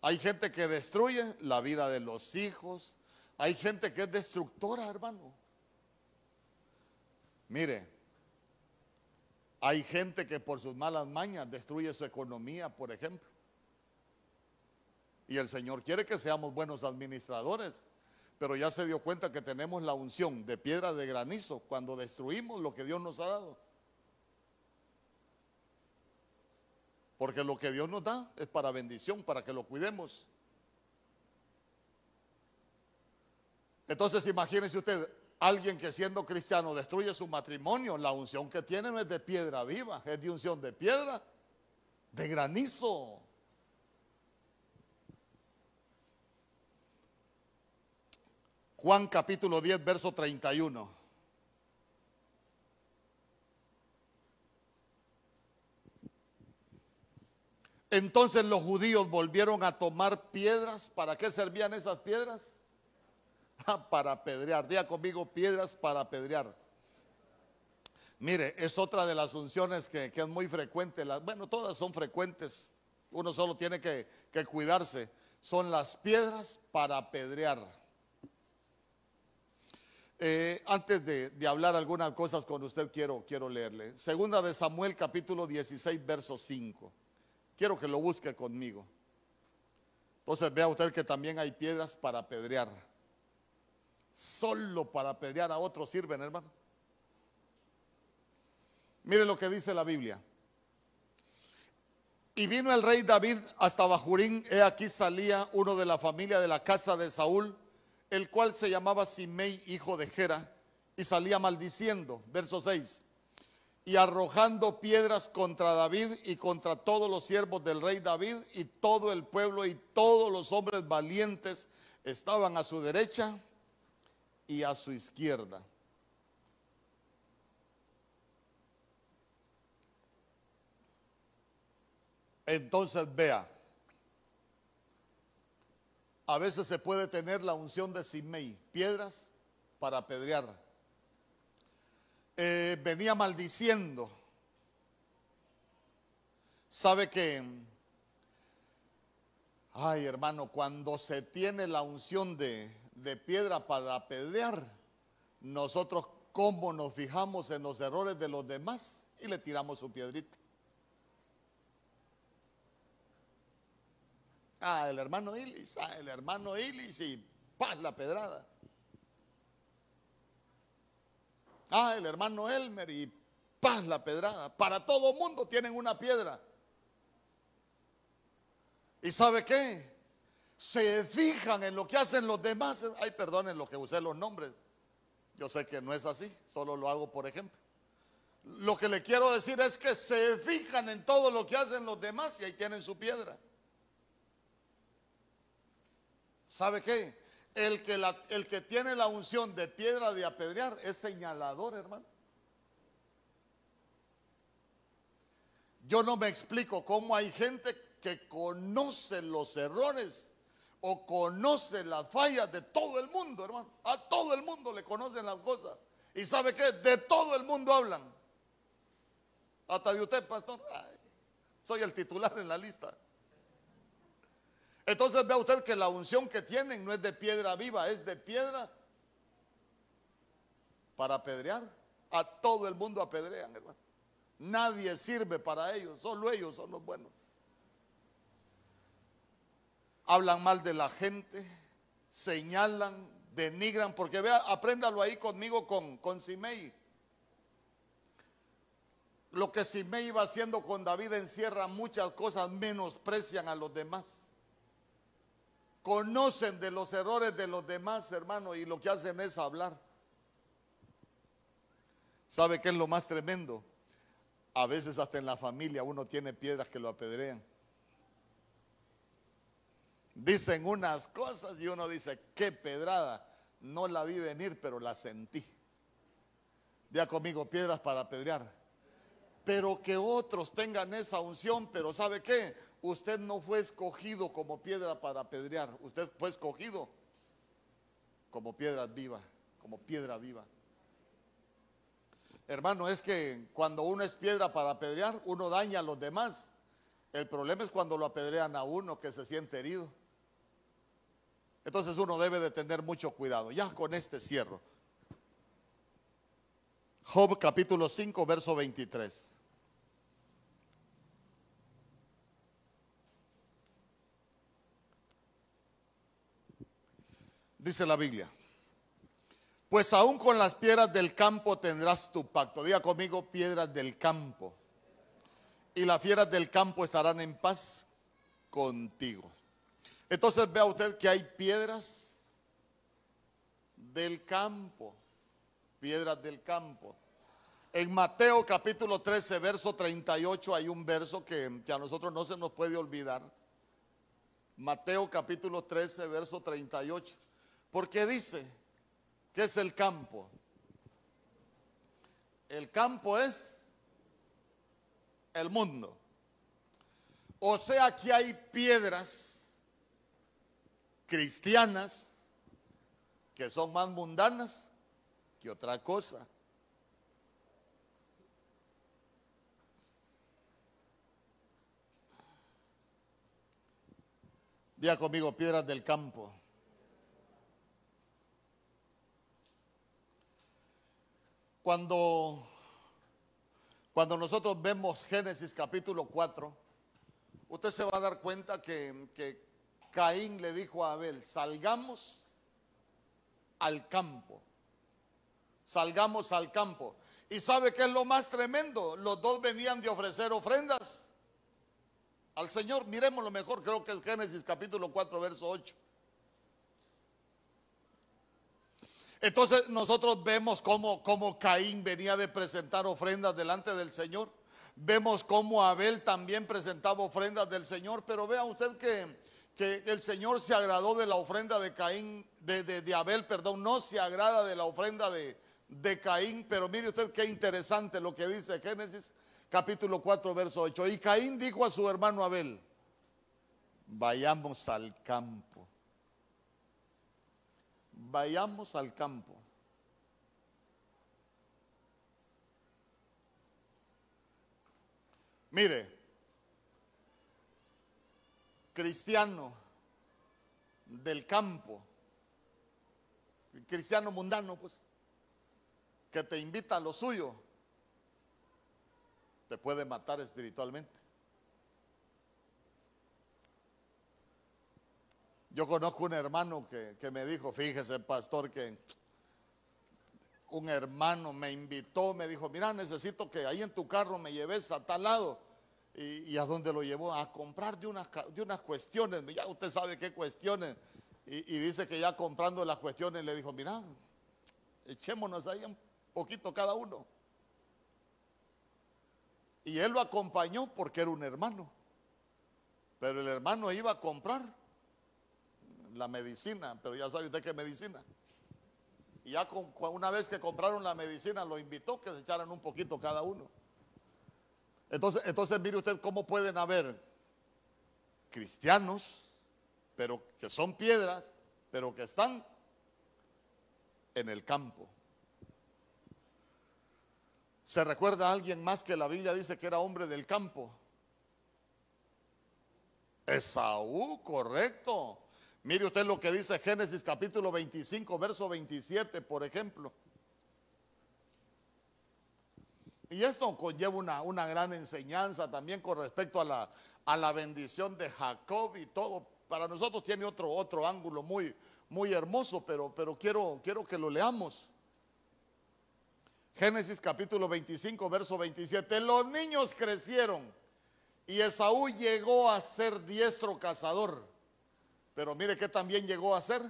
hay gente que destruye la vida de los hijos, hay gente que es destructora, hermano. Mire, hay gente que por sus malas mañas destruye su economía, por ejemplo. Y el Señor quiere que seamos buenos administradores pero ya se dio cuenta que tenemos la unción de piedra de granizo cuando destruimos lo que Dios nos ha dado. Porque lo que Dios nos da es para bendición, para que lo cuidemos. Entonces imagínense usted, alguien que siendo cristiano destruye su matrimonio, la unción que tiene no es de piedra viva, es de unción de piedra, de granizo. Juan capítulo 10, verso 31. Entonces los judíos volvieron a tomar piedras. ¿Para qué servían esas piedras? Ah, para apedrear. Diga conmigo, piedras para apedrear. Mire, es otra de las unciones que, que es muy frecuente. Las, bueno, todas son frecuentes. Uno solo tiene que, que cuidarse. Son las piedras para apedrear. Eh, antes de, hablar algunas cosas con usted, quiero, quiero leerle. Segunda de Samuel, capítulo 16, verso 5. Quiero que lo busque conmigo. Entonces vea usted que también hay piedras para apedrear. Solo para apedrear a otros sirven, hermano. Mire lo que dice la Biblia. Y vino el rey David hasta Bajurín, he aquí salía uno de la familia de la casa de Saúl, el cual se llamaba Simei, hijo de Gera, y salía maldiciendo, verso 6, y arrojando piedras contra David y contra todos los siervos del rey David, y todo el pueblo y todos los hombres valientes estaban a su derecha y a su izquierda. Entonces vea, a veces se puede tener la unción de Simei, piedras para apedrear. Eh, venía maldiciendo. Sabe que, ay hermano, cuando se tiene la unción de, de piedra para apedrear, nosotros cómo nos fijamos en los errores de los demás y le tiramos su piedrita. Ah, el hermano Ilis, ah, el hermano Ilis y paz la pedrada. Ah, el hermano Elmer y paz la pedrada. Para todo mundo tienen una piedra. ¿Y sabe qué? Se fijan en lo que hacen los demás. Ay, perdonen lo que usé los nombres. Yo sé que no es así, solo lo hago por ejemplo. Lo que le quiero decir es que se fijan en todo lo que hacen los demás y ahí tienen su piedra. ¿Sabe qué? El que, el que tiene la unción de piedra de apedrear es señalador, hermano. Yo no me explico cómo hay gente que conoce los errores o conoce las fallas de todo el mundo, hermano. A todo el mundo le conocen las cosas. ¿Y sabe qué? De todo el mundo hablan. Hasta de usted, pastor. soy el titular en la lista. Entonces vea usted que la unción que tienen no es de piedra viva, es de piedra para apedrear. A todo el mundo apedrean, hermano. Nadie sirve para ellos, solo ellos son los buenos. Hablan mal de la gente, señalan, denigran, porque vea, apréndalo ahí conmigo con, con Simei. Lo que Simei iba haciendo con David encierra muchas cosas, menosprecian a los demás conocen de los errores de los demás, hermano, y lo que hacen es hablar. ¿Sabe qué es lo más tremendo? A veces hasta en la familia uno tiene piedras que lo apedrean. Dicen unas cosas y uno dice, qué pedrada. No la vi venir, pero la sentí. Ya conmigo, piedras para apedrear. Pero que otros tengan esa unción, pero ¿sabe qué? Usted no fue escogido como piedra para apedrear, usted fue escogido como piedra viva, como piedra viva. Hermano, es que cuando uno es piedra para apedrear, uno daña a los demás. El problema es cuando lo apedrean a uno que se siente herido. Entonces uno debe de tener mucho cuidado. Ya con este cierro. Job capítulo 5, verso 23. Dice la Biblia. Pues aún con las piedras del campo tendrás tu pacto. Diga conmigo, piedras del campo. Y las fieras del campo estarán en paz contigo. Entonces vea usted que hay piedras del campo. Piedras del campo. En Mateo capítulo 13, verso 38 hay un verso que, que a nosotros no se nos puede olvidar. Mateo capítulo 13, verso 38. Porque dice que es el campo. El campo es el mundo. O sea que hay piedras cristianas que son más mundanas que otra cosa. Día conmigo, piedras del campo. Cuando, cuando nosotros vemos Génesis capítulo 4, usted se va a dar cuenta que, que Caín le dijo a Abel, salgamos al campo, salgamos al campo. ¿Y sabe qué es lo más tremendo? Los dos venían de ofrecer ofrendas al Señor. Miremos lo mejor, creo que es Génesis capítulo 4, verso 8. Entonces nosotros vemos cómo, cómo Caín venía de presentar ofrendas delante del Señor. Vemos cómo Abel también presentaba ofrendas del Señor. Pero vea usted que, que el Señor se agradó de la ofrenda de Caín, de, de, Abel, perdón, no se agrada de la ofrenda de, de Caín. Pero mire usted qué interesante lo que dice Génesis capítulo 4, verso 8. Y Caín dijo a su hermano Abel, vayamos al campo vayamos al campo. Mire, cristiano del campo, cristiano mundano, pues, que te invita a lo suyo, te puede matar espiritualmente. Yo conozco un hermano que, me dijo, fíjese pastor, que un hermano me invitó, me dijo, mira, necesito que ahí en tu carro me lleves a tal lado. ¿Y, a dónde lo llevó? A comprar de unas, de unas cuestiones. Ya usted sabe qué cuestiones. Y, y, dice que ya comprando las cuestiones le dijo, mira, echémonos ahí un poquito cada uno. Y él lo acompañó porque era un hermano. Pero el hermano iba a comprar la medicina, pero ya sabe usted qué medicina. Y ya con, una vez que compraron la medicina, lo invitó que se echaran un poquito cada uno. Entonces, entonces mire usted cómo pueden haber cristianos, pero que son piedras, pero que están en el campo. ¿Se recuerda alguien más que la Biblia dice que era hombre del campo? Esaú, correcto. Mire usted lo que dice Génesis capítulo 25, verso 27, por ejemplo. Y esto conlleva una, una gran enseñanza también con respecto a la, a la bendición de Jacob y todo. Para nosotros tiene otro, otro ángulo muy, muy hermoso, pero, pero quiero, quiero que lo leamos. Génesis capítulo 25, verso 27. Los niños crecieron y Esaú llegó a ser diestro cazador pero mire que también llegó a ser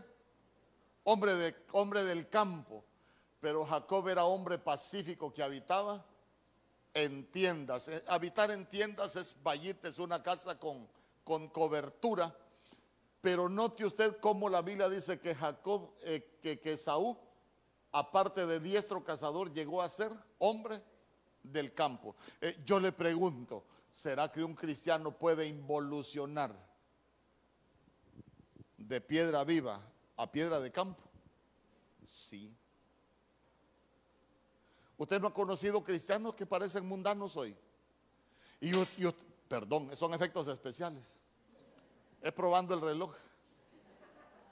hombre, de, hombre del campo. Pero Jacob era hombre pacífico que habitaba en tiendas. Eh, habitar en tiendas es vallita, es una casa con, con cobertura. Pero note usted cómo la Biblia dice que Jacob, eh, que, que Saúl, aparte de diestro cazador, llegó a ser hombre del campo. Eh, yo le pregunto, ¿será que un cristiano puede involucionar? De piedra viva a piedra de campo? Sí. ¿Usted no ha conocido cristianos que parecen mundanos hoy? Y, perdón, son efectos especiales. Es probando el reloj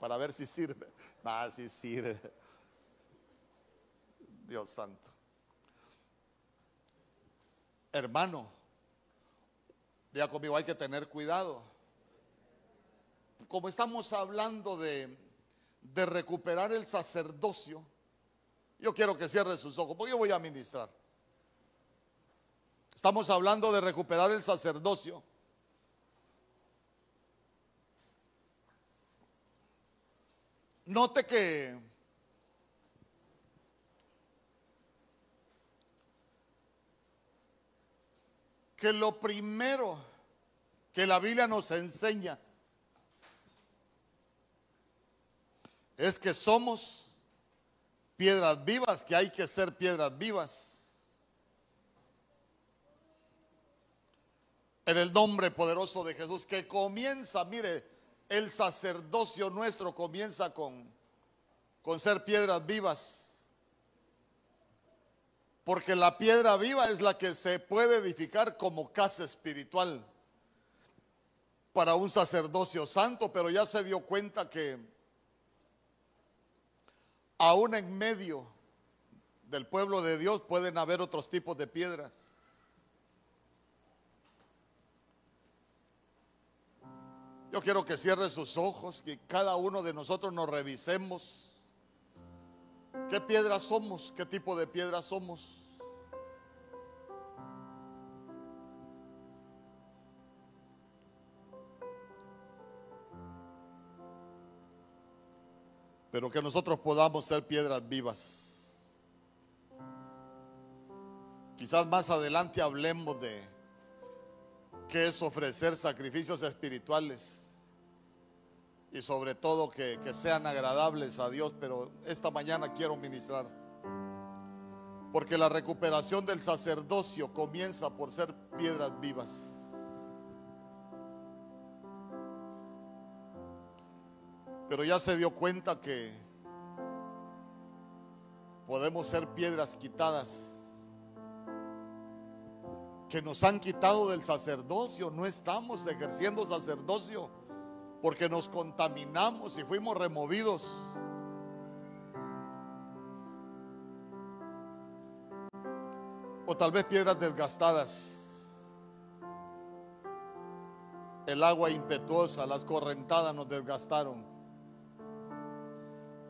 para ver si sirve. Ah, si sirve. Dios santo. Hermano, diga conmigo, hay que tener cuidado como estamos hablando de, recuperar el sacerdocio, yo quiero que cierre sus ojos, porque yo voy a ministrar. Estamos hablando de recuperar el sacerdocio. Note que que lo primero que la Biblia nos enseña es que somos piedras vivas, que hay que ser piedras vivas. En el nombre poderoso de Jesús, que comienza, mire, el sacerdocio nuestro comienza con, con ser piedras vivas. Porque la piedra viva es la que se puede edificar como casa espiritual para un sacerdocio santo, pero ya se dio cuenta que aún en medio del pueblo de Dios pueden haber otros tipos de piedras. Yo quiero que cierre sus ojos, que cada uno de nosotros nos revisemos. ¿Qué piedras somos? ¿Qué tipo de piedras somos? Pero que nosotros podamos ser piedras vivas. Quizás más adelante hablemos de qué es ofrecer sacrificios espirituales y sobre todo que, que, sean agradables a Dios, pero esta mañana quiero ministrar. Porque la recuperación del sacerdocio comienza por ser piedras vivas. Pero ya se dio cuenta que podemos ser piedras quitadas que nos han quitado del sacerdocio. No estamos ejerciendo sacerdocio porque nos contaminamos y fuimos removidos. O tal vez piedras desgastadas. El agua impetuosa, las correntadas nos desgastaron.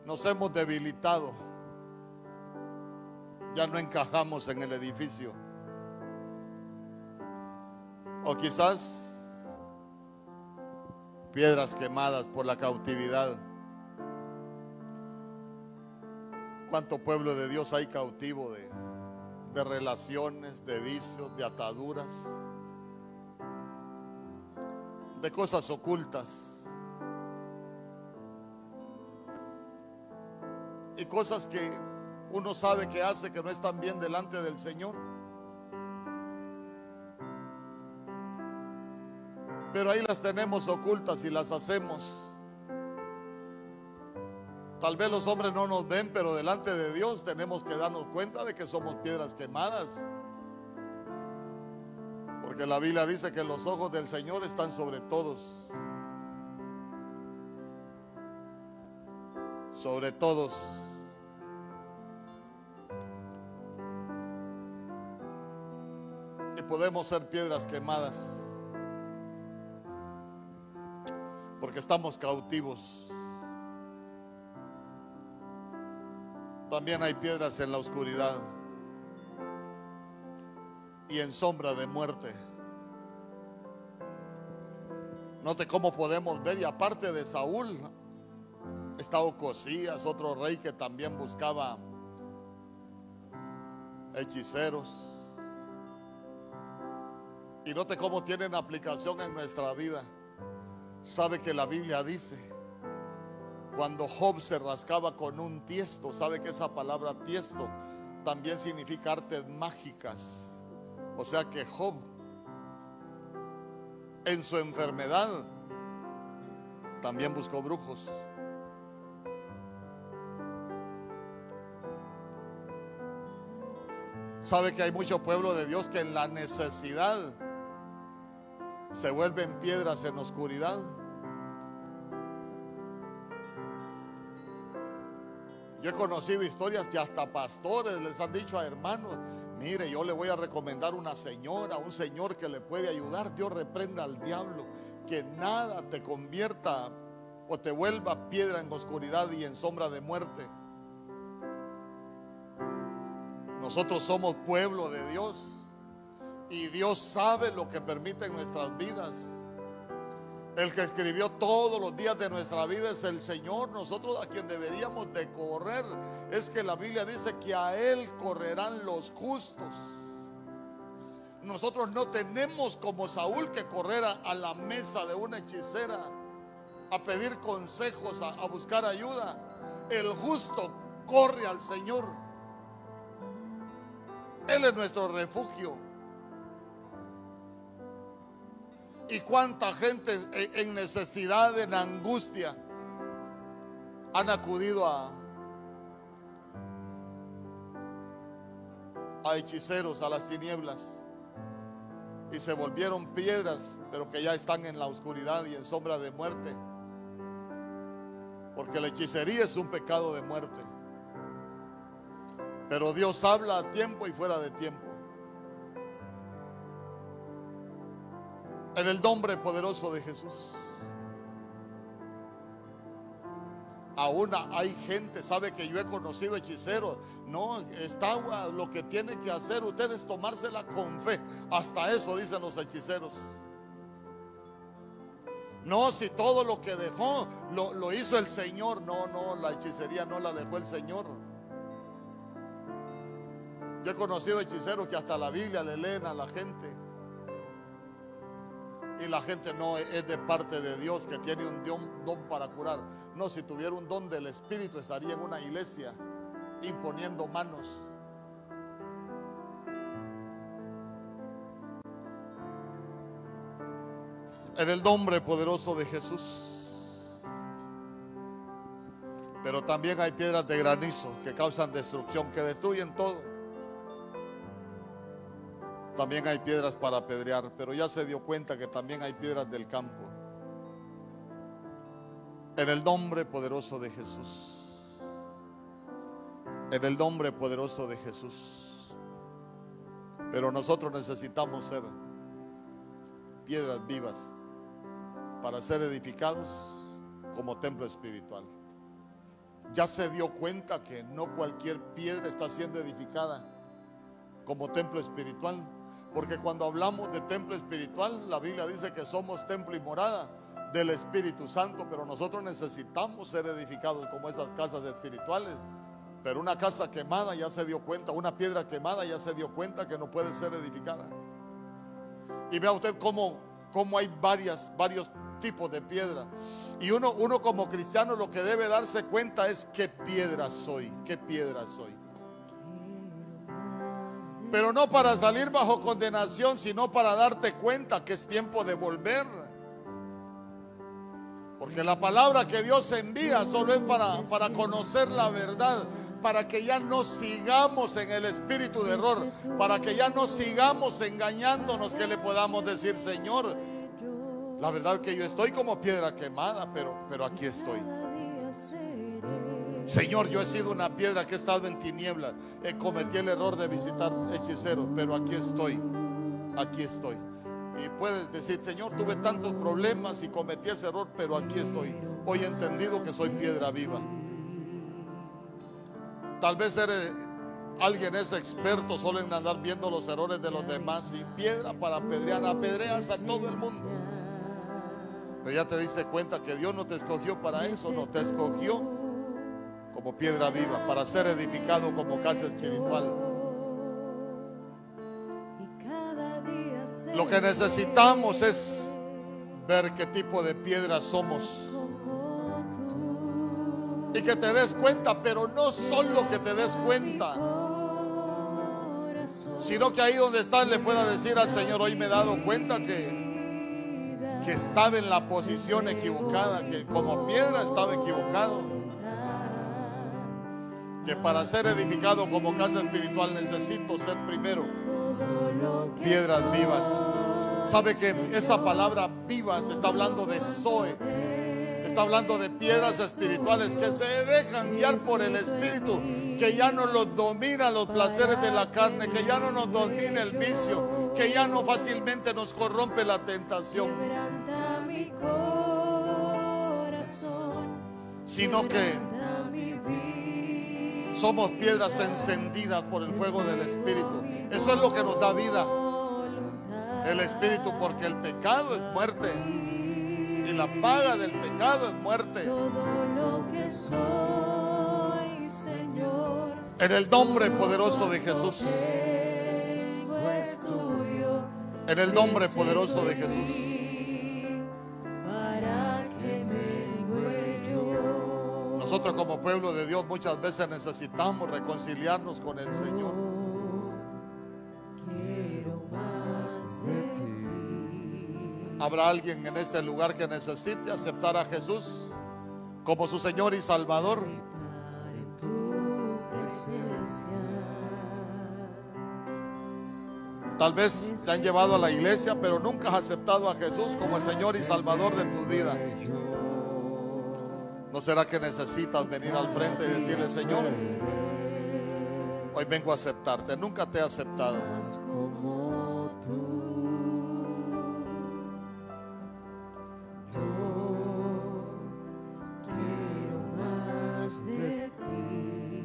Nos hemos debilitado. Ya no encajamos en el edificio. O quizás piedras quemadas por la cautividad. ¿Cuánto pueblo de Dios hay cautivo de, de relaciones, de vicios, de ataduras, de cosas ocultas? Y cosas que uno sabe que hace que no están bien delante del Señor. Pero ahí las tenemos ocultas y las hacemos. Tal vez los hombres no nos ven, pero delante de Dios tenemos que darnos cuenta de que somos piedras quemadas. Porque la Biblia dice que los ojos del Señor están sobre todos. Sobre todos. Podemos ser piedras quemadas. porque estamos cautivos. También hay piedras en la oscuridad y en sombra de muerte. Note cómo podemos ver, y aparte de Saúl, está Ocosías, otro rey que también buscaba hechiceros. Y note cómo tienen aplicación en nuestra vida. Sabe que la Biblia dice, cuando Job se rascaba con un tiesto, sabe que esa palabra tiesto también significa artes mágicas. O sea que Job, en su enfermedad, también buscó brujos. Sabe que hay mucho pueblo de Dios que en la necesidad se vuelven piedras en oscuridad. Yo he conocido historias que hasta pastores les han dicho a hermanos, mire, yo le voy a recomendar una señora, un señor que le puede ayudar. Dios reprenda al diablo, que nada te convierta o te vuelva piedra en oscuridad y en sombra de muerte. Nosotros somos pueblo de Dios. Y Dios sabe lo que permite en nuestras vidas. El que escribió todos los días de nuestra vida es el Señor. Nosotros a quien deberíamos de correr es que la Biblia dice que a Él correrán los justos. Nosotros no tenemos como Saúl que correr a, la mesa de una hechicera a pedir consejos, a buscar ayuda. El justo corre al Señor. Él es nuestro refugio. Y cuánta gente en necesidad, en angustia, han acudido a, a hechiceros, a las tinieblas, y se volvieron piedras, pero que ya están en la oscuridad y en sombra de muerte. Porque la hechicería es un pecado de muerte. Pero Dios habla a tiempo y fuera de tiempo. En el nombre poderoso de Jesús. Aún hay gente, sabe que yo he conocido hechiceros. No, está lo que tiene que hacer usted es tomársela con fe. Hasta eso dicen los hechiceros. No, si todo lo que dejó lo, hizo el Señor. No, no, la hechicería no la dejó el Señor. Yo he conocido hechiceros que hasta la Biblia le leen a la gente y la gente no es de parte de Dios que tiene un don, para curar. No, si tuviera un don del Espíritu estaría en una iglesia imponiendo manos. En el nombre poderoso de Jesús. Pero también hay piedras de granizo que causan destrucción, que destruyen todo. También hay piedras para apedrear, pero ya se dio cuenta que también hay piedras del campo. En el nombre poderoso de Jesús. En el nombre poderoso de Jesús. Pero nosotros necesitamos ser piedras vivas para ser edificados como templo espiritual. Ya se dio cuenta que no cualquier piedra está siendo edificada como templo espiritual porque cuando hablamos de templo espiritual, la Biblia dice que somos templo y morada del Espíritu Santo, pero nosotros necesitamos ser edificados como esas casas espirituales. Pero una casa quemada ya se dio cuenta, una piedra quemada ya se dio cuenta que no puede ser edificada. Y vea usted cómo, cómo hay varias, varios tipos de piedra. Y uno, uno como cristiano lo que debe darse cuenta es qué piedra soy, qué piedra soy pero no para salir bajo condenación, sino para darte cuenta que es tiempo de volver. Porque la palabra que Dios envía solo es para, para conocer la verdad, para que ya no sigamos en el espíritu de error, para que ya no sigamos engañándonos, que le podamos decir, Señor, la verdad que yo estoy como piedra quemada, pero, pero aquí estoy. Señor, yo he sido una piedra que he estado en tinieblas. He cometido el error de visitar hechiceros, pero aquí estoy. Aquí estoy. Y puedes decir, Señor, tuve tantos problemas y cometí ese error, pero aquí estoy. Hoy he entendido que soy piedra viva. Tal vez eres, alguien es experto solo en andar viendo los errores de los demás y piedra para apedrear, apedreas a todo el mundo. Pero ya te diste cuenta que Dios no te escogió para eso, no te escogió como piedra viva, para ser edificado como casa espiritual. Lo que necesitamos es ver qué tipo de piedra somos. Y que te des cuenta, pero no solo que te des cuenta, sino que ahí donde estás le pueda decir al Señor, hoy me he dado cuenta que, que estaba en la posición equivocada, que como piedra estaba equivocado que para ser edificado como casa espiritual necesito ser primero piedras vivas. Sabe que esa palabra vivas está hablando de Zoe. Está hablando de piedras espirituales que se dejan guiar por el Espíritu, que ya no los domina los placeres de la carne, que ya no nos domina el vicio, que ya no fácilmente nos corrompe la tentación. Sino que somos piedras encendidas por el fuego del Espíritu. Eso es lo que nos da vida. El Espíritu, porque el pecado es muerte. Y la paga del pecado es muerte. En el nombre poderoso de Jesús. En el nombre poderoso de Jesús. Nosotros como pueblo de Dios muchas veces necesitamos reconciliarnos con el Señor. Habrá alguien en este lugar que necesite aceptar a Jesús como su Señor y Salvador. Tal vez te han llevado a la iglesia, pero nunca has aceptado a Jesús como el Señor y Salvador de tu vida. ¿No será que necesitas venir al frente y decirle, Señor, hoy vengo a aceptarte? Nunca te he aceptado.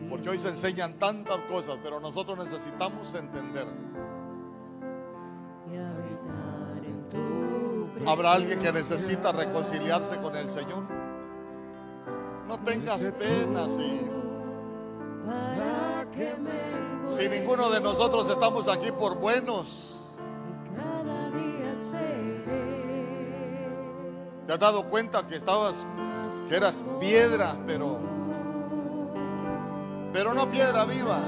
Porque hoy se enseñan tantas cosas, pero nosotros necesitamos entender. Habrá alguien que necesita reconciliarse con el Señor. No tengas pena me si ninguno de nosotros estamos aquí por buenos. y cada día seré ¿Te has dado cuenta que estabas, que eras piedra, pero, pero no piedra viva?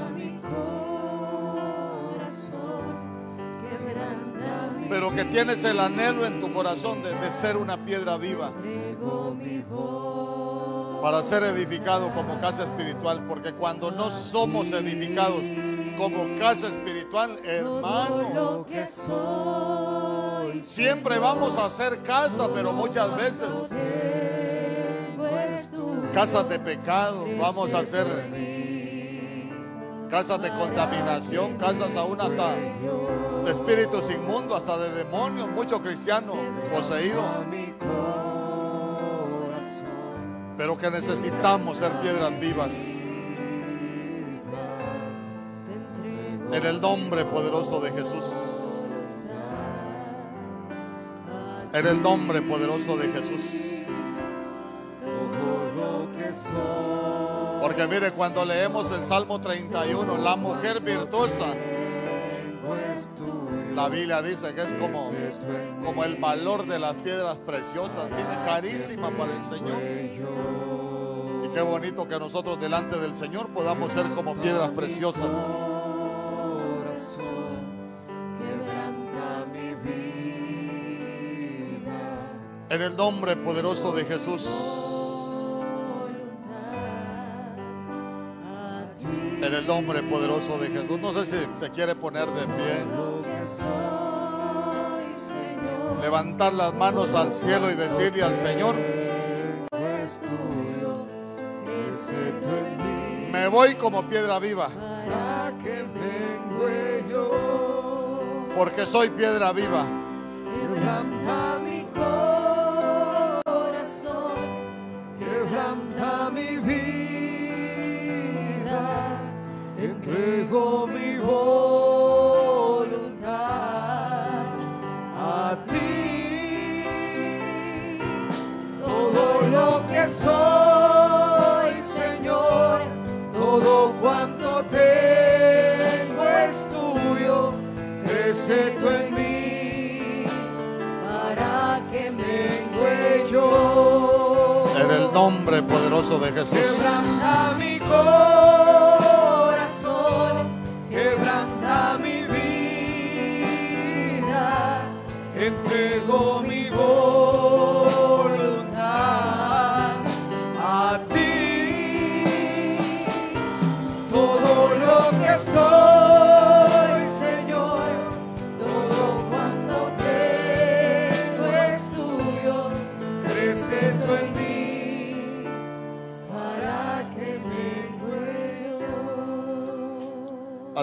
Pero que tienes el anhelo en tu corazón de, de ser una piedra viva Entrego mi voz para ser edificado como casa espiritual. Porque cuando no somos edificados como casa espiritual, hermano, siempre vamos a hacer casa, pero muchas veces casas de pecado, vamos a hacer casas de contaminación, casas aún hasta de espíritus inmundos, hasta de demonios, muchos cristianos poseídos, pero que necesitamos ser piedras vivas. En el nombre poderoso de Jesús. En el nombre poderoso de Jesús. Porque mire, cuando leemos el Salmo 31, la mujer virtuosa, la Biblia dice que es como, como el valor de las piedras preciosas, viene carísima para el Señor. Y qué bonito que nosotros delante del Señor podamos ser como piedras preciosas. En el nombre poderoso de Jesús. En el nombre poderoso de Jesús. No sé si se quiere poner de pie. Levantar las manos al cielo y decirle al Señor, me voy como piedra viva, porque soy piedra viva. mi vida poderoso. Quebranta mi corazón, quebranta mi vida, entrego mi voluntad a ti. Todo lo que soy,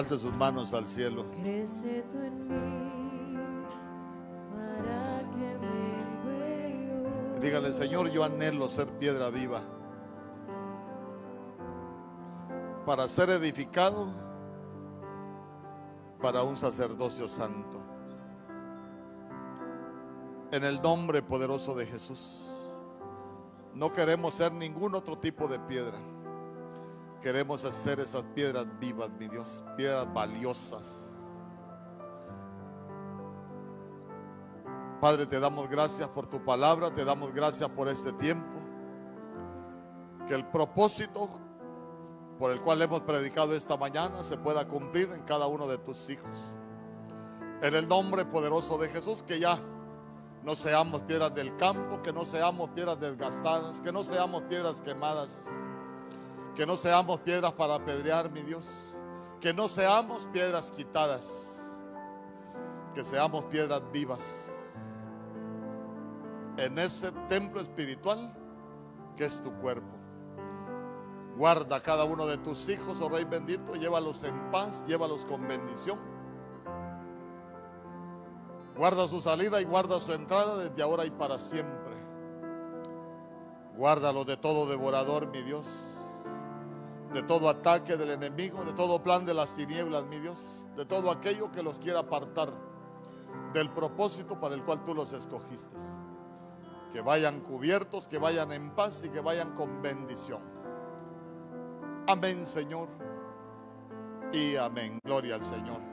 Alce sus manos al cielo. Crece tú en mí para que dígale, Señor, yo anhelo ser piedra viva. Para ser edificado para un sacerdocio santo. En el nombre poderoso de Jesús. No queremos ser ningún otro tipo de piedra. Queremos hacer esas piedras vivas, mi Dios, piedras valiosas. Padre, te damos gracias por tu palabra, te damos gracias por este tiempo. Que el propósito por el cual hemos predicado esta mañana se pueda cumplir en cada uno de tus hijos. En el nombre poderoso de Jesús, que ya no seamos piedras del campo, que no seamos piedras desgastadas, que no seamos piedras quemadas, que no seamos piedras para apedrear, mi Dios, que no seamos piedras quitadas, que seamos piedras vivas en ese templo espiritual que es tu cuerpo. Guarda cada uno de tus hijos, oh Rey bendito, llévalos en paz, llévalos con bendición. Guarda su salida y guarda su entrada desde ahora y para siempre. Guárdalo de todo devorador, mi Dios. De todo ataque del enemigo, de todo plan de las tinieblas, mi Dios. De todo aquello que los quiera apartar del propósito para el cual tú los escogiste. Que vayan cubiertos, que vayan en paz y que vayan con bendición. Amén, Señor. Y amén. Gloria al Señor.